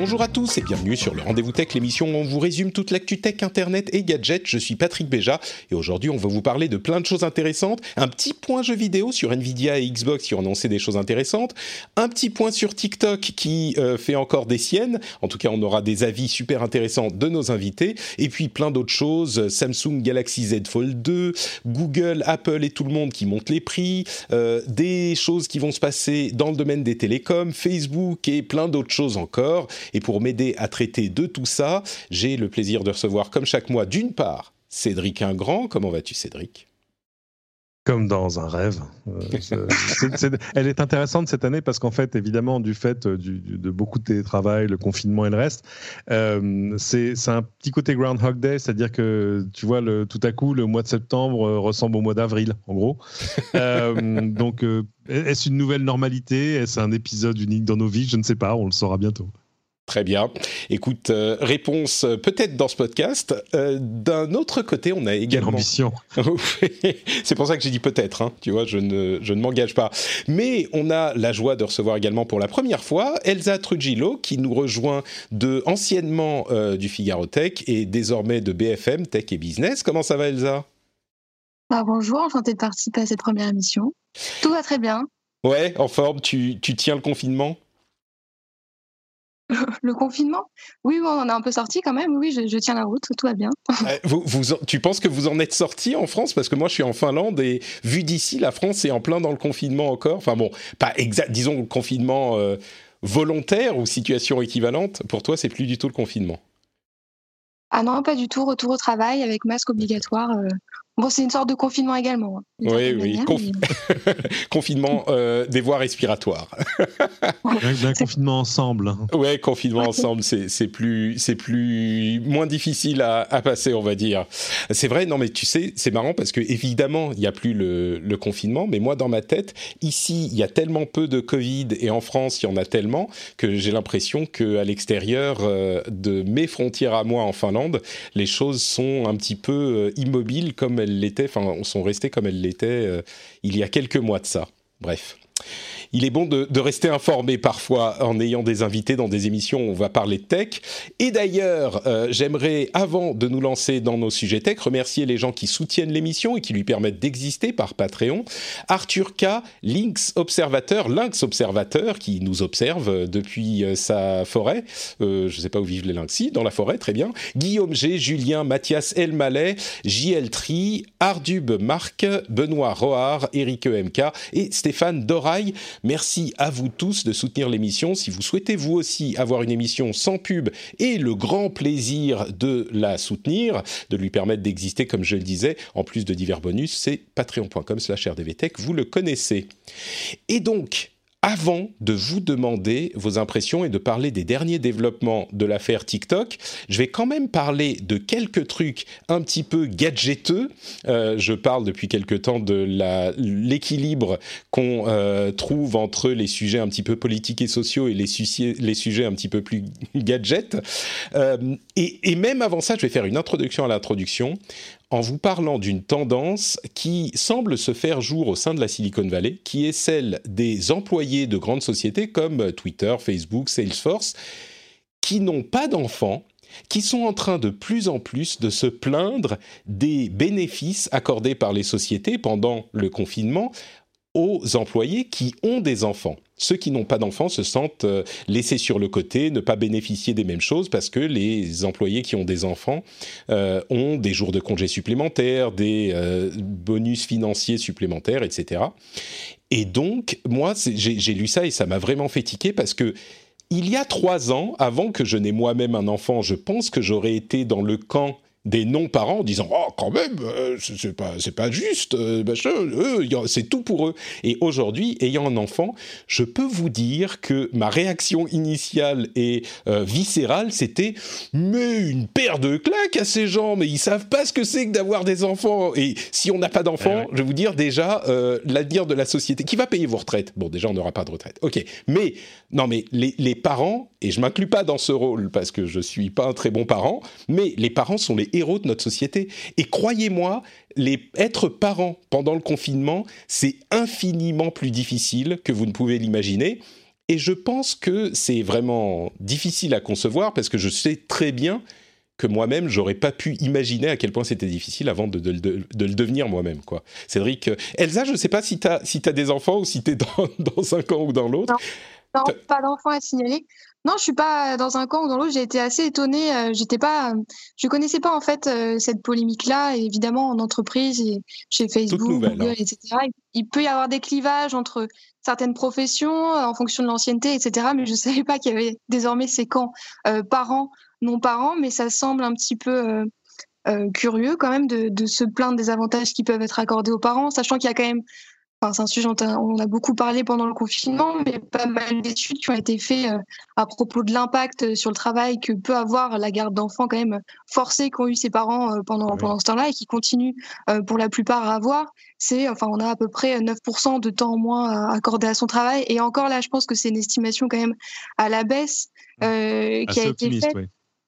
Bonjour à tous et bienvenue sur le Rendez-vous Tech, l'émission où on vous résume toute l'actu tech, internet et gadgets. Je suis Patrick Béja et aujourd'hui on va vous parler de plein de choses intéressantes. Un petit point jeu vidéo sur Nvidia et Xbox qui ont annoncé des choses intéressantes. Un petit point sur TikTok qui euh, fait encore des siennes. En tout cas, on aura des avis super intéressants de nos invités. Et puis plein d'autres choses. Samsung Galaxy Z Fold 2, Google, Apple et tout le monde qui montent les prix. Euh, des choses qui vont se passer dans le domaine des télécoms, Facebook et plein d'autres choses encore. Et pour m'aider à traiter de tout ça, j'ai le plaisir de recevoir, comme chaque mois, d'une part, Cédric Ingrand. Comment vas-tu, Cédric? Comme dans un rêve. Euh, elle est intéressante cette année parce qu'en fait, évidemment, du fait euh, de beaucoup de télétravail, le confinement et le reste, euh, c'est un petit côté Groundhog Day, c'est-à-dire que tu vois, le, tout à coup, le mois de septembre ressemble au mois d'avril, en gros. donc, est-ce une nouvelle normalité? Est-ce un épisode unique dans nos vies? Je ne sais pas, on le saura bientôt. Très bien. Écoute, euh, réponse euh, peut-être dans ce podcast. Euh, d'un autre côté, on a également... Quelle ambition C'est pour ça que j'ai dit peut-être, hein. tu vois, je ne, je ne m'engage pas. Mais on a la joie de recevoir également pour la première fois Elsa Trujillo, qui nous rejoint de anciennement du Figaro Tech et désormais de BFM Tech et Business. Comment ça va Elsa? Bah, Bonjour, enchantée de participer à cette première émission. Tout va très bien. Ouais, en forme, tu, tu tiens le confinement? le confinement? Oui, on en est un peu sorti quand même. Oui, je, tiens la route, tout va bien. Vous, tu penses que vous en êtes sorti en France? Parce que moi, je suis en Finlande et vu d'ici, la France est en plein dans le confinement encore. Enfin bon, pas exact, disons confinement euh, volontaire ou situation équivalente. Pour toi, c'est plus du tout le confinement. Ah non, pas du tout. Retour au travail avec masque obligatoire. Euh, Bon, c'est une sorte de confinement également. Hein, oui, oui. confinement euh, des voies respiratoires. un confinement ensemble. Hein. Oui, confinement ensemble, c'est plus, c'est plus moins difficile à, passer, on va dire. C'est vrai, non, mais tu sais, c'est marrant parce que évidemment, il n'y a plus le, confinement, mais moi, dans ma tête, ici, il y a tellement peu de Covid et en France, il y en a tellement que j'ai l'impression qu'à l'extérieur euh, de mes frontières à moi en Finlande, les choses sont un petit peu euh, immobiles comme elles l'était, enfin, sont restées comme elles l'étaient euh, il y a quelques mois de ça. Bref il est bon de, rester informé parfois en ayant des invités dans des émissions où on va parler de tech. Et d'ailleurs, euh, j'aimerais, avant de nous lancer dans nos sujets tech, remercier les gens qui soutiennent l'émission et qui lui permettent d'exister par Patreon. Arthur K, Lynx Observateur, Lynx Observateur, qui nous observe euh, depuis euh, sa forêt. je ne sais pas où vivent les lynx, si, dans la forêt, très bien. Guillaume G, Julien, Mathias Elmaleh, JL Tri, Ardub Marc, Benoît Roard, Eric EMK et Stéphane Doraille. Merci à vous tous de soutenir l'émission. Si vous souhaitez vous aussi avoir une émission sans pub et le grand plaisir de la soutenir, de lui permettre d'exister comme je le disais, en plus de divers bonus, c'est patreon.com slash rdvtech, vous le connaissez. Et donc, avant de vous demander vos impressions et de parler des derniers développements de l'affaire TikTok, je vais quand même parler de quelques trucs un petit peu gadgeteux. Euh, je parle depuis quelque temps de l'équilibre qu'on euh, trouve entre les sujets un petit peu politiques et sociaux et les, les sujets un petit peu plus gadgets. Euh, et, même avant ça, je vais faire une introduction à l'introduction en vous parlant d'une tendance qui semble se faire jour au sein de la Silicon Valley, qui est celle des employés de grandes sociétés comme Twitter, Facebook, Salesforce, qui n'ont pas d'enfants, qui sont en train de plus en plus de se plaindre des bénéfices accordés par les sociétés pendant le confinement aux employés qui ont des enfants. Ceux qui n'ont pas d'enfants se sentent euh, laissés sur le côté, ne pas bénéficier des mêmes choses parce que les employés qui ont des enfants euh, ont des jours de congés supplémentaires, des euh, bonus financiers supplémentaires, etc. Et donc, moi, j'ai lu ça et ça m'a vraiment fait tiquer parce que il y a trois ans, avant que je n'ai moi-même un enfant, je pense que j'aurais été dans le camp des non-parents en disant oh quand même euh, c'est pas c'est pas juste euh, c'est tout pour eux. Et aujourd'hui ayant un enfant je peux vous dire que ma réaction initiale et euh, viscérale c'était mais une paire de claques à ces gens mais ils savent pas ce que c'est que d'avoir des enfants. Et si on n'a pas d'enfants eh je vais vous dire déjà l'avenir de la société qui va payer vos retraites? Bon déjà on n'aura pas de retraite. Ok. Mais non mais les, les parents et je m'inclus pas dans ce rôle parce que je suis pas un très bon parent mais les parents sont les héros de notre société. Et croyez-moi, les, être parent pendant le confinement, c'est infiniment plus difficile que vous ne pouvez l'imaginer. Et je pense que c'est vraiment difficile à concevoir parce que je sais très bien que moi-même, j'aurais pas pu imaginer à quel point c'était difficile avant de, le devenir moi-même. quoi. Cédric, euh, Elsa, je sais pas si tu as, si des enfants ou si tu es dans, dans, un camp ou dans l'autre. Non, pas d'enfants à signaler. Non, je suis pas dans un camp ou dans l'autre. J'ai été assez étonnée. Euh, j'étais pas, je connaissais pas en fait euh, cette polémique-là. Évidemment, en entreprise, et chez Facebook, Google, hein. etc. Il peut y avoir des clivages entre certaines professions en fonction de l'ancienneté, etc. Mais je savais pas qu'il y avait désormais ces camps parents non-parents, mais ça semble un petit peu euh, euh, curieux quand même de, se plaindre des avantages qui peuvent être accordés aux parents, sachant qu'il y a quand même, enfin, c'est un sujet dont on a beaucoup parlé pendant le confinement, mais pas mal d'études qui ont été faites euh, à propos de l'impact sur le travail que peut avoir la garde d'enfants quand même forcée qu'ont eu ses parents pendant, pendant ce temps-là et qui continuent pour la plupart à avoir. C'est, enfin, on a à peu près 9% de temps en moins accordé à son travail. Et encore là, je pense que c'est une estimation quand même à la baisse qui a été faite.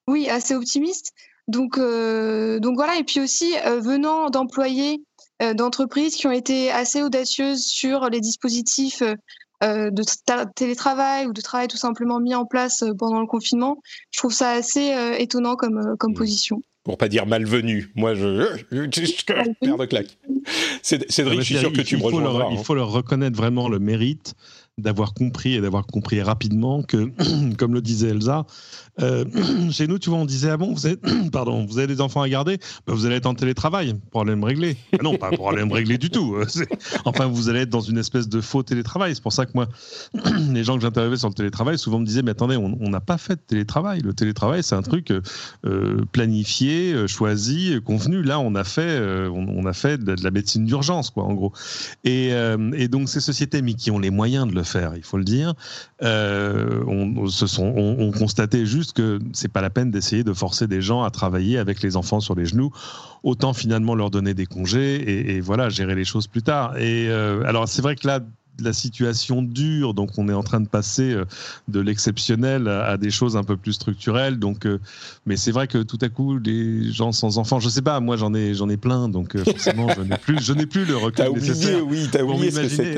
Oui, assez optimiste. Donc, euh, donc voilà. Et puis aussi, euh, venant d'employés euh, d'entreprises qui ont été assez audacieuses sur les dispositifs de télétravail ou de travail tout simplement mis en place pendant le confinement, je trouve ça assez étonnant comme, comme mmh. position. Pour pas dire malvenu. Moi, je, perds de claque. Cédric, je suis sûr que tu me rejoindras. il faut leur reconnaître vraiment le mérite d'avoir compris et d'avoir compris rapidement que, comme le disait Elsa, euh, chez nous, tu vois, on disait ah bon, vous avez, pardon, vous avez des enfants à garder, ben, vous allez être en télétravail, problème réglé. Ah non, pas problème réglé du tout. Enfin, vous allez être dans une espèce de faux télétravail. C'est pour ça que moi, les gens que j'interviewais sur le télétravail, souvent me disaient mais attendez, on n'a pas fait de télétravail. Le télétravail, c'est un truc euh, planifié, euh, choisi, convenu. Là, on a fait, on, a fait de, la médecine d'urgence, quoi, en gros. Et, et donc ces sociétés, mais qui ont les moyens de le faire, il faut le dire, sont, on constaté juste que c'est pas la peine d'essayer de forcer des gens à travailler avec les enfants sur les genoux. Autant finalement leur donner des congés et, voilà, gérer les choses plus tard. Et euh, alors c'est vrai que là, la situation dure, donc on est en train de passer euh, de l'exceptionnel à, des choses un peu plus structurelles. Donc, euh, mais c'est vrai que tout à coup, les gens sans enfants, je sais pas, moi j'en ai j'en ai plein, donc euh, forcément je n'ai plus je n'ai plus le recul as nécessaire. Oublié, oui, t'as oublié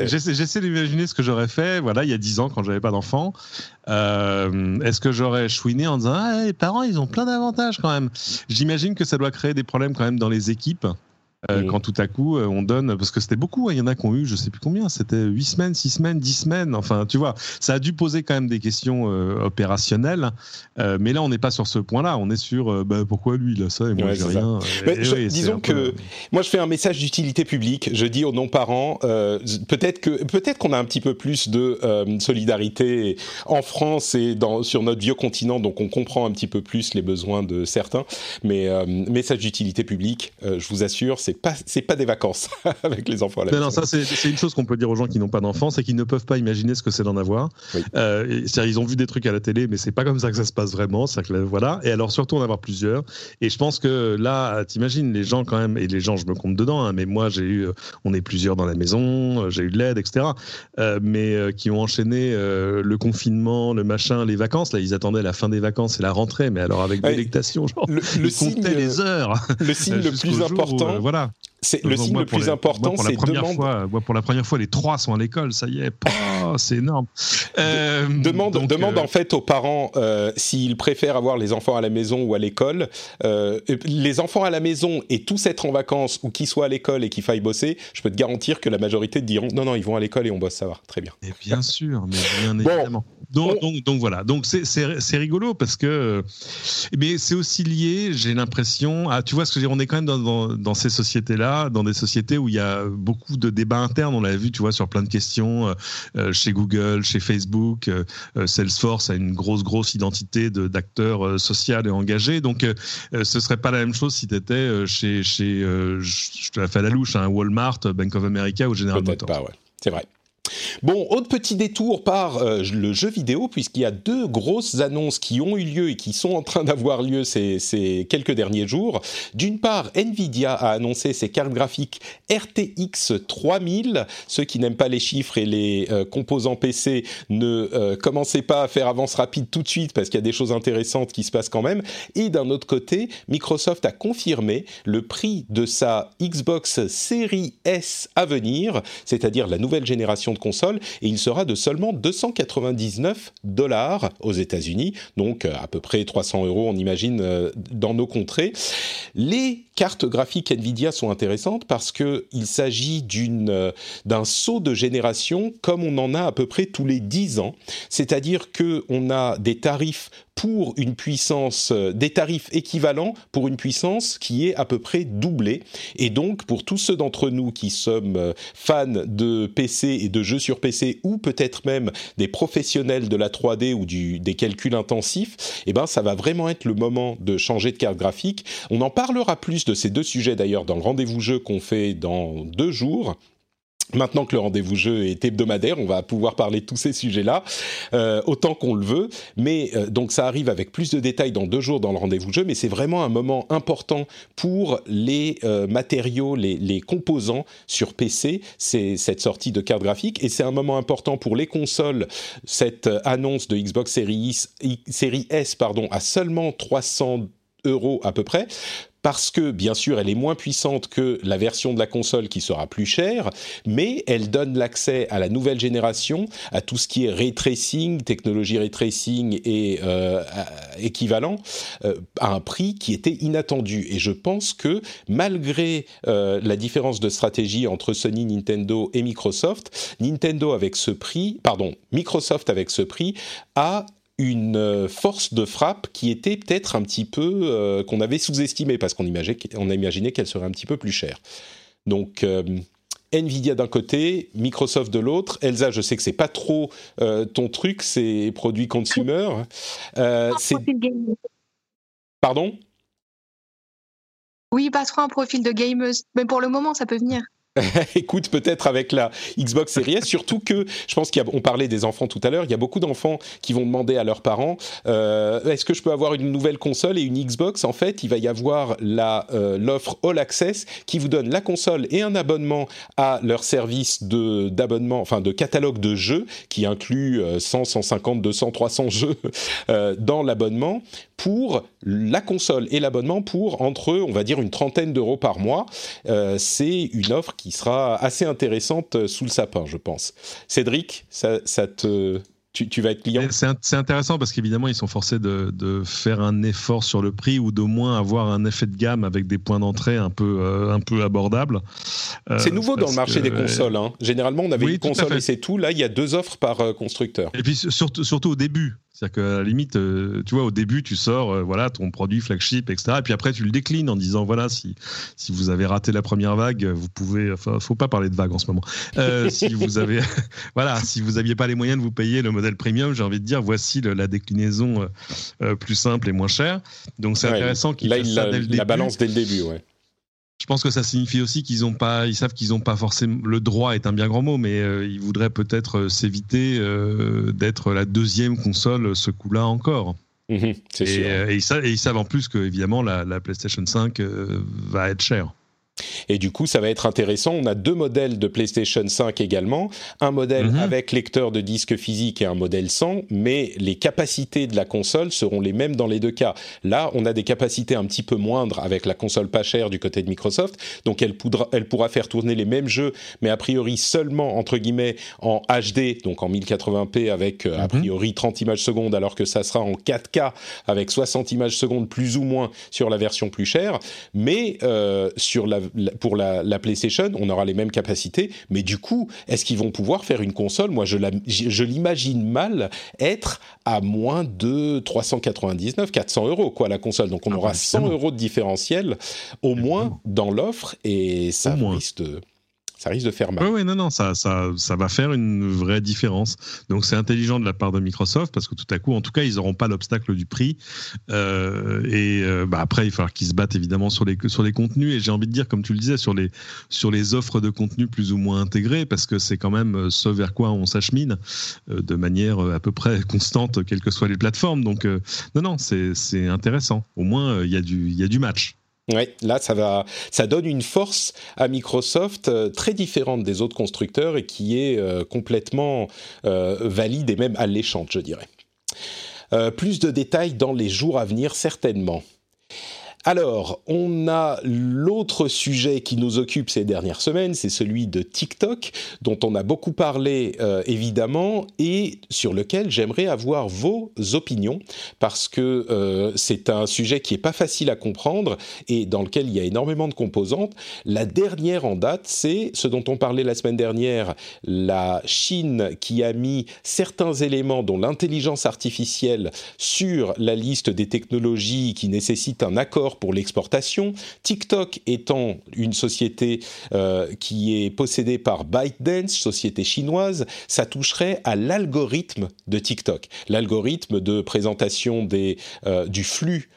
J'essaie, d'imaginer ce que j'aurais fait. Voilà, il y a dix ans quand j'avais pas d'enfants. est-ce que j'aurais chouiné en disant ah, les parents ils ont plein d'avantages quand même. J'imagine que ça doit créer des problèmes quand même dans les équipes. Euh, quand tout à coup euh, on donne parce que c'était beaucoup hein, il y en a qui ont eu je sais plus combien c'était 8 semaines 6 semaines 10 semaines enfin tu vois ça a dû poser quand même des questions euh, opérationnelles mais là on n'est pas sur ce point là on est sur bah, pourquoi lui il a ça et moi j'ai rien disons que moi je fais un message d'utilité publique je dis aux non-parents peut-être que peut-être qu'on a un petit peu plus de solidarité en France et dans, sur notre vieux continent donc on comprend un petit peu plus les besoins de certains mais message d'utilité publique je vous assure c'est c'est pas c'est pas des vacances avec les enfants à la non, Non, ça c'est une chose qu'on peut dire aux gens qui n'ont pas d'enfants, c'est qu'ils ne peuvent pas imaginer ce que c'est d'en avoir. Euh, ils ont vu des trucs à la télé, mais c'est pas comme ça que ça se passe vraiment. Que, voilà. Et alors surtout en avoir plusieurs. Et je pense que là, t'imagines les gens quand même, et les gens, je me compte dedans. Hein, mais moi, j'ai eu, euh, on est plusieurs dans la maison, euh, j'ai eu de l'aide, etc. mais qui ont enchaîné le confinement, le machin, les vacances. Là, ils attendaient la fin des vacances et la rentrée, mais alors avec délectation, genre, le, ils comptaient les heures. Le signe le plus important. voilà c'est le signe le plus important, c'est demande. Fois, pour la première fois, les trois sont à l'école, ça y est, c'est énorme. Euh, demande, demande euh, en fait aux parents euh, s'ils préfèrent avoir les enfants à la maison ou à l'école. les enfants à la maison et tous être en vacances ou qu'ils soient à l'école et qu'ils faillent bosser, je peux te garantir que la majorité diront non, non, ils vont à l'école et on bosse, ça va, très bien. Et bien sûr, mais bien évidemment. Donc, donc, donc, voilà, donc c'est rigolo parce que, mais c'est aussi lié, j'ai l'impression, à, tu vois ce que je veux dire, on est quand même dans, dans, dans ces sociétés-là, dans des sociétés où il y a beaucoup de débats internes, on l'a vu, tu vois, sur plein de questions, euh, euh, chez Google, chez Facebook, euh, Salesforce a une grosse, grosse identité d'acteurs social et engagés, donc ce serait pas la même chose si tu étais chez, chez je te la fais à la louche, hein, Walmart, Bank of America ou General Motors. Pas, ouais. C'est vrai. Bon, autre petit détour par euh, le jeu vidéo, puisqu'il y a deux grosses annonces qui ont eu lieu et qui sont en train d'avoir lieu ces, quelques derniers jours. D'une part, Nvidia a annoncé ses cartes graphiques RTX 3000. Ceux qui n'aiment pas les chiffres et les euh, composants PC, ne euh, commencez pas à faire avance rapide tout de suite, parce qu'il y a des choses intéressantes qui se passent quand même. Et d'un autre côté, Microsoft a confirmé le prix de sa Xbox Series S à venir, c'est-à-dire la nouvelle génération de console et il sera de seulement 299 dollars aux États-Unis, donc à peu près 300 euros, on imagine, dans nos contrées. Les cartes graphiques Nvidia sont intéressantes parce que il s'agit d'une d'un saut de génération comme on en a à peu près tous les 10 ans, c'est-à-dire que on a des tarifs pour une puissance, euh, des tarifs équivalents pour une puissance qui est à peu près doublée. Et donc, pour tous ceux d'entre nous qui sommes euh, fans de PC et de jeux sur PC, ou peut-être même des professionnels de la 3D ou du, des calculs intensifs, eh ben, ça va vraiment être le moment de changer de carte graphique. On en parlera plus de ces deux sujets d'ailleurs dans le rendez-vous jeu qu'on fait dans deux jours. Maintenant que le rendez-vous jeu est hebdomadaire, on va pouvoir parler de tous ces sujets-là euh, autant qu'on le veut. Mais euh, donc ça arrive avec plus de détails dans deux jours dans le rendez-vous jeu, mais c'est vraiment un moment important pour les euh, matériaux, les, les, composants sur PC. C'est cette sortie de carte graphique et c'est un moment important pour les consoles. Cette annonce de Xbox Series, Series S, pardon, à seulement 300 euros à peu près parce que bien sûr elle est moins puissante que la version de la console qui sera plus chère, mais elle donne l'accès à la nouvelle génération, à tout ce qui est ray tracing, technologie ray tracing et euh, équivalent, euh, à un prix qui était inattendu. Et je pense que malgré euh, la différence de stratégie entre Sony, Nintendo et Microsoft, Nintendo avec ce prix, pardon, Microsoft avec ce prix a une euh, force de frappe qui était peut-être un petit peu euh, qu'on avait sous-estimé parce qu'on imaginait, on a imaginé qu'elle serait un petit peu plus chère. Donc euh, Nvidia d'un côté, Microsoft de l'autre. Elsa, je sais que c'est pas trop ton truc, c'est produits consumer. c'est pardon? Oui, pas trop un profil de gameuse, mais pour le moment, ça peut venir. Écoute, peut-être avec la Xbox Series surtout que je pense qu'on parlait des enfants tout à l'heure, il y a beaucoup d'enfants qui vont demander à leurs parents euh, est-ce que je peux avoir une nouvelle console et une Xbox? En fait, il va y avoir euh, l'offre All Access qui vous donne la console et un abonnement à leur service d'abonnement, enfin de catalogue de jeux qui inclut 100, 150, 200, 300 jeux euh, dans l'abonnement pour la console et l'abonnement pour entre on va dire une trentaine d'euros par mois. C'est une offre qui sera assez intéressante euh, sous le sapin, je pense. Cédric, ça, ça te tu, vas être client? C'est intéressant parce qu'évidemment, ils sont forcés de, faire un effort sur le prix ou d'au moins avoir un effet de gamme avec des points d'entrée un peu, euh, un peu abordables. c'est nouveau dans le marché des consoles. Hein. Généralement, on avait une console et c'est tout. Là, il y a deux offres par constructeur. Et puis surtout, surtout au début, c'est-à-dire qu'à la limite, euh, tu vois, au début, tu sors, euh, voilà, ton produit flagship, etc. Et puis après, tu le déclines en disant, voilà, si, si vous avez raté la première vague, vous pouvez, enfin, faut pas parler de vague en ce moment. Euh, si vous avez, voilà, si vous aviez pas les moyens de vous payer le modèle premium, j'ai envie de dire, voici la déclinaison plus simple et moins chère. Donc c'est intéressant qu'il fasse ça dès le début. La balance dès le début, ouais. Je pense que ça signifie aussi qu'ils ont pas, ils savent qu'ils n'ont pas forcément le droit est un bien grand mot, mais euh, ils voudraient peut-être euh, s'éviter euh, d'être la deuxième console ce coup-là encore. Mhm, et, sûr. Et, ils savent, et, ils savent, en plus que évidemment la, la PlayStation 5 va être chère. Et du coup, ça va être intéressant. On a deux modèles de PlayStation 5 également. Un modèle mhm. avec lecteur de disque physique et un modèle sans, mais les capacités de la console seront les mêmes dans les deux cas. Là, on a des capacités un petit peu moindres avec la console pas chère du côté de Microsoft. Donc, elle, elle pourra faire tourner les mêmes jeux, mais a priori seulement, entre guillemets, en HD, donc en 1080p avec euh, a mhm. priori 30 images secondes, alors que ça sera en 4K avec 60 images secondes plus ou moins sur la version plus chère. Mais euh, sur la pour la, PlayStation, on aura les mêmes capacités, mais du coup, est-ce qu'ils vont pouvoir faire une console? Moi, je, je l'imagine mal être à moins de 399, 400 euros, quoi, la console. Donc, on ah, aura 100 euros de différentiel au moins dans l'offre, et ça risque de ça risque de faire mal. Oui, oui, non, non, ça, ça, ça va faire une vraie différence. Donc c'est intelligent de la part de Microsoft parce que tout à coup, en tout cas, ils n'auront pas l'obstacle du prix. Euh, et euh, bah, après, il va falloir qu'ils se battent évidemment sur les, sur les contenus. Et j'ai envie de dire, comme tu le disais, sur les, sur les offres de contenu plus ou moins intégrées parce que c'est quand même euh, ce vers quoi on s'achemine de manière à peu près constante, quelles que soient les plateformes. Donc non, non, c'est intéressant. Au moins, il y, y a du match. Oui, là, ça, va, ça donne une force à Microsoft euh, très différente des autres constructeurs et qui est euh, complètement euh, valide et même alléchante, je dirais. plus de détails dans les jours à venir, certainement. Alors, on a l'autre sujet qui nous occupe ces dernières semaines, c'est celui de TikTok, dont on a beaucoup parlé euh, évidemment, et sur lequel j'aimerais avoir vos opinions, parce que euh, c'est un sujet qui est pas facile à comprendre et dans lequel il y a énormément de composantes. La dernière en date, c'est ce dont on parlait la semaine dernière, la Chine qui a mis certains éléments, dont l'intelligence artificielle, sur la liste des technologies qui nécessitent un accord pour l'exportation. TikTok étant une société euh, qui est possédée par ByteDance, société chinoise, ça toucherait à l'algorithme de TikTok, l'algorithme de présentation euh, du flux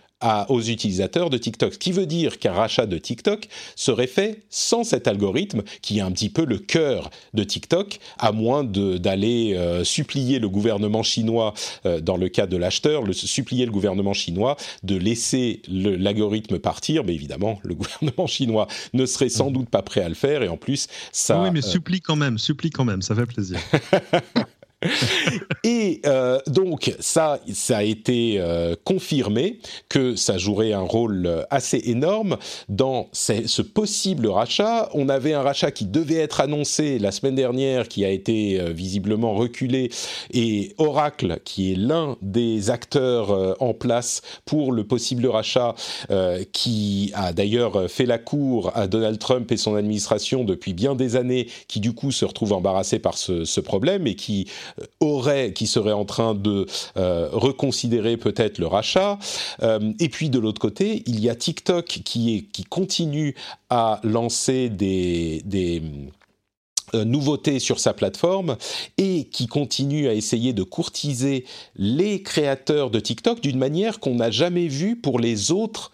aux utilisateurs de TikTok. Ce qui veut dire qu'un rachat de TikTok serait fait sans cet algorithme qui est un petit peu le cœur de TikTok, à moins d'aller euh, supplier le gouvernement chinois, euh, dans le cas de l'acheteur, le, supplier le gouvernement chinois de laisser l'algorithme partir. Mais évidemment, le gouvernement chinois ne serait sans doute pas prêt à le faire. Et en plus, ça... Oui, mais euh, supplie quand même, supplie quand même, ça fait plaisir. et euh, donc ça, ça a été euh, confirmé que ça jouerait un rôle assez énorme dans ce possible rachat. On avait un rachat qui devait être annoncé la semaine dernière, qui a été euh, visiblement reculé, et Oracle, qui est l'un des acteurs en place pour le possible rachat, qui a d'ailleurs fait la cour à Donald Trump et son administration depuis bien des années, qui du coup se retrouve embarrassé par ce problème et qui aurait, qui serait en train de euh, reconsidérer peut-être le rachat. Euh, et puis de l'autre côté, il y a TikTok qui, continue à lancer des, euh, nouveautés sur sa plateforme et qui continue à essayer de courtiser les créateurs de TikTok d'une manière qu'on n'a jamais vue pour les autres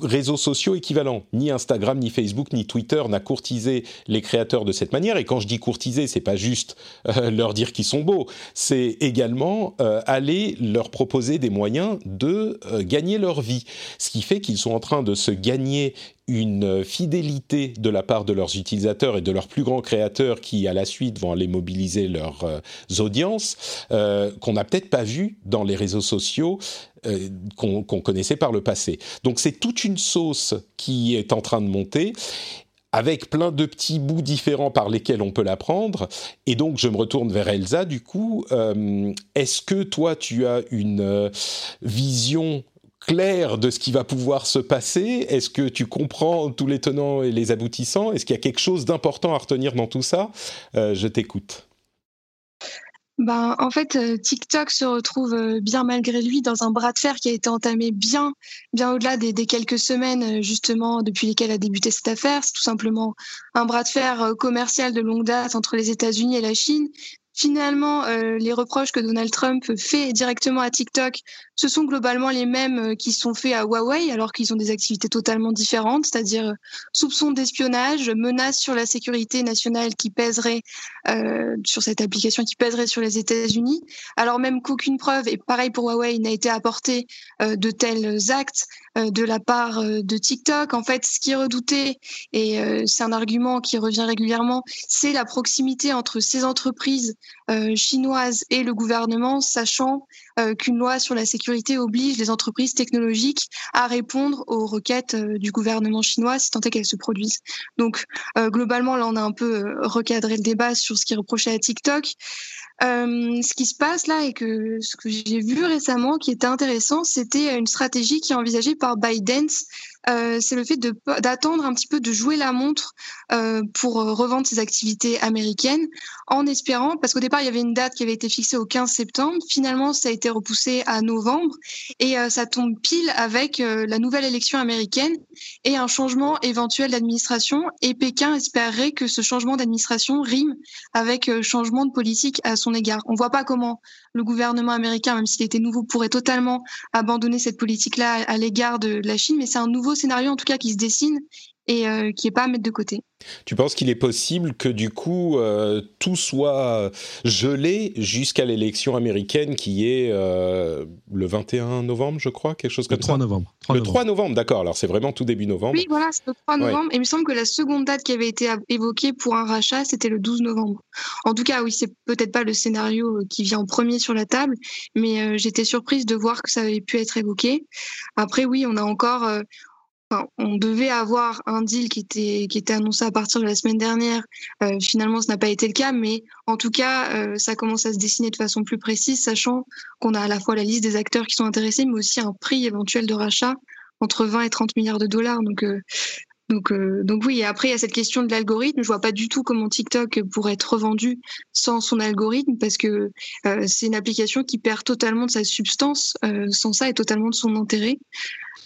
réseaux sociaux équivalents. Ni Instagram, ni Facebook, ni Twitter n'a courtisé les créateurs de cette manière. Et quand je dis courtiser, c'est pas juste euh, leur dire qu'ils sont beaux, c'est également euh, aller leur proposer des moyens de euh, gagner leur vie. Ce qui fait qu'ils sont en train de se gagner une fidélité de la part de leurs utilisateurs et de leurs plus grands créateurs qui, à la suite, vont aller mobiliser leurs euh, audiences, euh, qu'on n'a peut-être pas vu dans les réseaux sociaux euh, qu'on connaissait par le passé. Donc c'est toute une sauce qui est en train de monter avec plein de petits bouts différents par lesquels on peut la prendre. Et donc, je me retourne vers Elsa, du coup. Est-ce que toi, tu as une vision clair de ce qui va pouvoir se passer? Est-ce que tu comprends tous les tenants et les aboutissants? Est-ce qu'il y a quelque chose d'important à retenir dans tout ça? Euh, Je t'écoute. Ben, en fait, euh, TikTok se retrouve euh, bien malgré lui dans un bras de fer qui a été entamé bien, bien au-delà des, des, quelques semaines justement depuis lesquelles a débuté cette affaire. C'est tout simplement un bras de fer commercial de longue date entre les États-Unis et la Chine, Finalement, euh, les reproches que Donald Trump fait directement à TikTok, ce sont globalement les mêmes euh, qui sont faits à Huawei, alors qu'ils ont des activités totalement différentes, c'est-à-dire euh, soupçons d'espionnage, menaces sur la sécurité nationale qui pèserait sur cette application, qui pèserait sur les États-Unis, alors même qu'aucune preuve, et pareil pour Huawei, n'a été apportée de tels actes de la part de TikTok. En fait, ce qui est redouté, et c'est un argument qui revient régulièrement, c'est la proximité entre ces entreprises euh, chinoise et le gouvernement, sachant euh, qu'une loi sur la sécurité oblige les entreprises technologiques à répondre aux requêtes euh, du gouvernement chinois si tant est qu'elles se produisent. Donc globalement, là, on a un peu recadré le débat sur ce qui est reproché à TikTok. Euh, ce qui se passe là et que ce que j'ai vu récemment qui était intéressant, c'était une stratégie qui est envisagée par Biden. Euh, c'est le fait d'attendre un petit peu de jouer la montre euh, pour revendre ses activités américaines en espérant, parce qu'au départ il y avait une date qui avait été fixée au 15 septembre, finalement ça a été repoussé à novembre. Et euh, ça tombe pile avec euh, la nouvelle élection américaine et un changement éventuel d'administration. Et Pékin espérerait que ce changement d'administration rime avec euh, changement de politique à son égard. On ne voit pas comment le gouvernement américain, même s'il était nouveau, pourrait totalement abandonner cette politique-là à l'égard de la Chine, mais c'est un nouveau scénario en tout cas qui se dessine et euh, qui n'est pas à mettre de côté. Tu penses qu'il est possible que du coup euh, tout soit gelé jusqu'à l'élection américaine qui est euh, le 21 novembre, je crois, quelque chose comme le 3 ça? novembre. le 3 novembre, d'accord. Alors c'est vraiment tout début novembre. Oui, voilà, c'est le 3 novembre. Et il me semble que la seconde date qui avait été évoquée pour un rachat, c'était le 12 novembre. En tout cas, oui, c'est peut-être pas le scénario qui vient en premier sur la table, mais euh, j'étais surprise de voir que ça avait pu être évoqué. Après, oui, on a encore on devait avoir un deal qui était, qui était annoncé à partir de la semaine dernière. Euh, finalement, ce n'a pas été le cas, mais en tout cas, euh, ça commence à se dessiner de façon plus précise, sachant qu'on a à la fois la liste des acteurs qui sont intéressés, mais aussi un prix éventuel de rachat entre 20 et 30 milliards de dollars. Donc, euh, donc, donc oui. Et après, il y a cette question de l'algorithme. Je vois pas du tout comment TikTok pourrait être revendu sans son algorithme, parce que c'est une application qui perd totalement de sa substance sans ça et totalement de son intérêt.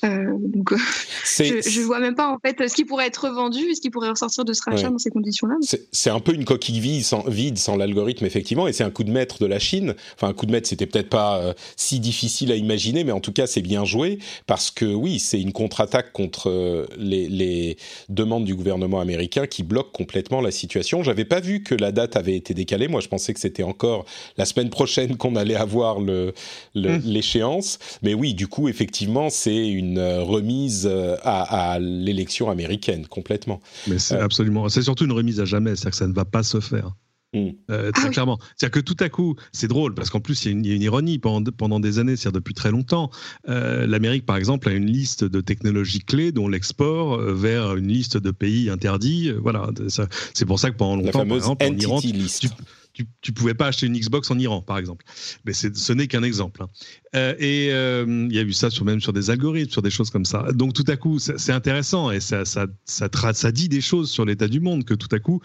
Euh, donc, euh, je, ne vois même pas en fait ce qui pourrait être revendu, ce qui pourrait ressortir de ce rachat dans ces conditions-là. C'est un peu une coquille vide sans, vide sans l'algorithme effectivement, et c'est un coup de maître de la Chine. Enfin, un coup de maître, c'était peut-être pas euh, si difficile à imaginer, mais en tout cas, c'est bien joué parce que oui, c'est une contre-attaque contre les, les, demandes du gouvernement américain qui bloque complètement la situation. J'avais pas vu que la date avait été décalée. Moi, je pensais que c'était encore la semaine prochaine qu'on allait avoir mmh. l'échéance. Le, Mais oui, du coup, effectivement, c'est une euh, remise euh, à, l'élection américaine complètement. Mais c'est euh, absolument, c'est surtout une remise à jamais, c'est-à-dire que ça ne va pas se faire. Hmm. très ah clairement. C'est-à-dire que tout à coup, c'est drôle parce qu'en plus, il y, a une, ironie pendant, pendant des années, c'est-à-dire depuis très longtemps. L'Amérique, par exemple, a une liste de technologies clés dont l'export vers une liste de pays interdits. Voilà, c'est pour ça que pendant longtemps, par exemple, en Iran, tu, tu pouvais pas acheter une Xbox en Iran, par exemple. Mais ce n'est qu'un exemple. Hein. Euh, et euh, il y a eu ça sur, même sur des algorithmes, sur des choses comme ça. Donc tout à coup, c'est intéressant et ça, ça, ça, ça dit des choses sur l'état du monde que tout à coup,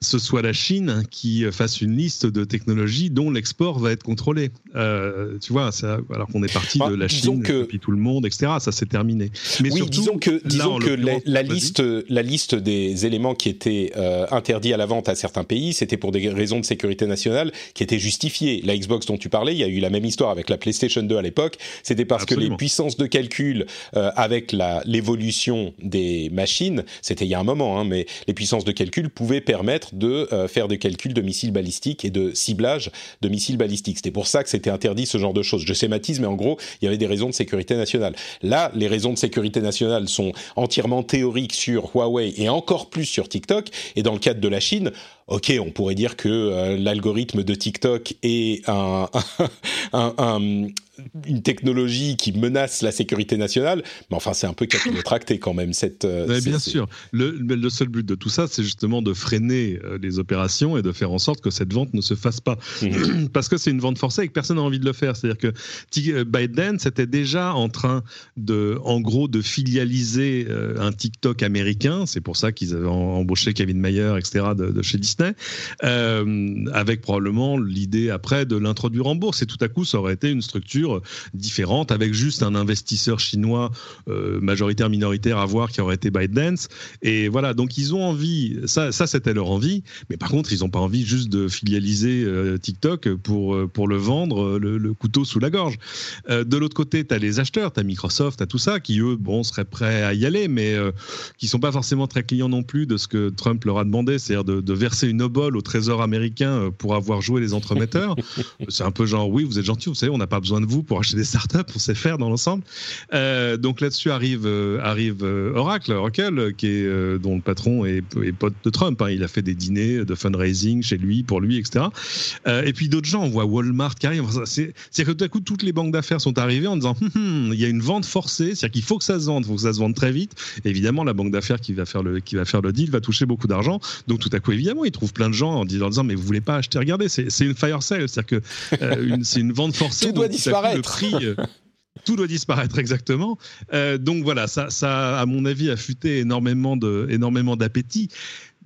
ce soit la Chine qui fasse une liste de technologies dont l'export va être contrôlé. Euh, tu vois, ça, alors qu'on est parti bah, de la Chine, que... puis tout le monde, etc. Ça s'est terminé. Mais oui, disons que, disons que la, liste, la liste des éléments qui étaient euh, interdits à la vente à certains pays, c'était pour des raisons de sécurité nationale qui étaient justifiées. La Xbox dont tu parlais, il y a eu la même histoire avec la PlayStation 2 à l'époque. C'était parce que les puissances de calcul euh, avec l'évolution des machines, c'était il y a un moment, hein, mais les puissances de calcul pouvaient permettre de euh, faire des calculs de missiles balistiques et de ciblage de missiles balistiques. C'était pour ça que c'était interdit ce genre de choses. Je schématise, mais en gros, il y avait des raisons de sécurité nationale. Là, les raisons de sécurité nationale sont entièrement théoriques sur Huawei et encore plus sur TikTok. Et dans le cadre de la Chine, ok, on pourrait dire que euh, l'algorithme de TikTok est un, une technologie qui menace la sécurité nationale, mais enfin c'est un peu capillotracté quand même cette. Euh, bien sûr, le, le, seul but de tout ça, c'est justement de freiner euh, les opérations et de faire en sorte que cette vente ne se fasse pas, mmh. parce que c'est une vente forcée et que personne n'a envie de le faire. C'est-à-dire que Biden c'était déjà en train de, en gros, de filialiser un TikTok américain. C'est pour ça qu'ils avaient embauché Kevin Mayer, etc. de, de chez Disney euh, avec probablement l'idée après de l'introduire en bourse. Et tout à coup, ça aurait été une structure différente, avec juste un investisseur chinois euh, majoritaire, minoritaire à voir qui aurait été ByteDance. Et voilà, donc ils ont envie, ça, ça c'était leur envie, mais par contre, ils n'ont pas envie juste de filialiser euh, TikTok pour, pour le vendre le, couteau sous la gorge. de l'autre côté, tu as les acheteurs, tu as Microsoft, tu as tout ça, qui eux, bon, seraient prêts à y aller, mais qui sont pas forcément très clients non plus de ce que Trump leur a demandé, c'est-à-dire de, de verser une obole au trésor américain euh, pour avoir joué les entremetteurs. c'est un peu genre, oui, vous êtes gentil, vous savez, on n'a pas besoin de vous pour acheter des startups, on sait faire dans l'ensemble. Euh, donc là-dessus arrive, euh, arrive Oracle, Oracle, qui est, dont le patron est, pote de Trump. Hein. Il a fait des dîners de fundraising chez lui, pour lui, etc. et puis d'autres gens, on voit Walmart qui arrive. c'est que tout à coup, toutes les banques d'affaires sont arrivées en disant, hum, hum, il y a une vente forcée, c'est-à-dire qu'il faut que ça se vende, il faut que ça se vende très vite. évidemment, la banque d'affaires qui va faire le qui va faire le deal va toucher beaucoup d'argent. Donc tout à coup, évidemment, il trouve plein de gens en disant, mais vous voulez pas acheter, regardez, c'est une fire sale, c'est-à-dire que euh, c'est une vente forcée. Tout doit disparaître. Euh, tout doit disparaître exactement. Euh, donc voilà, ça, ça, à mon avis, a futé énormément de, énormément d'appétit.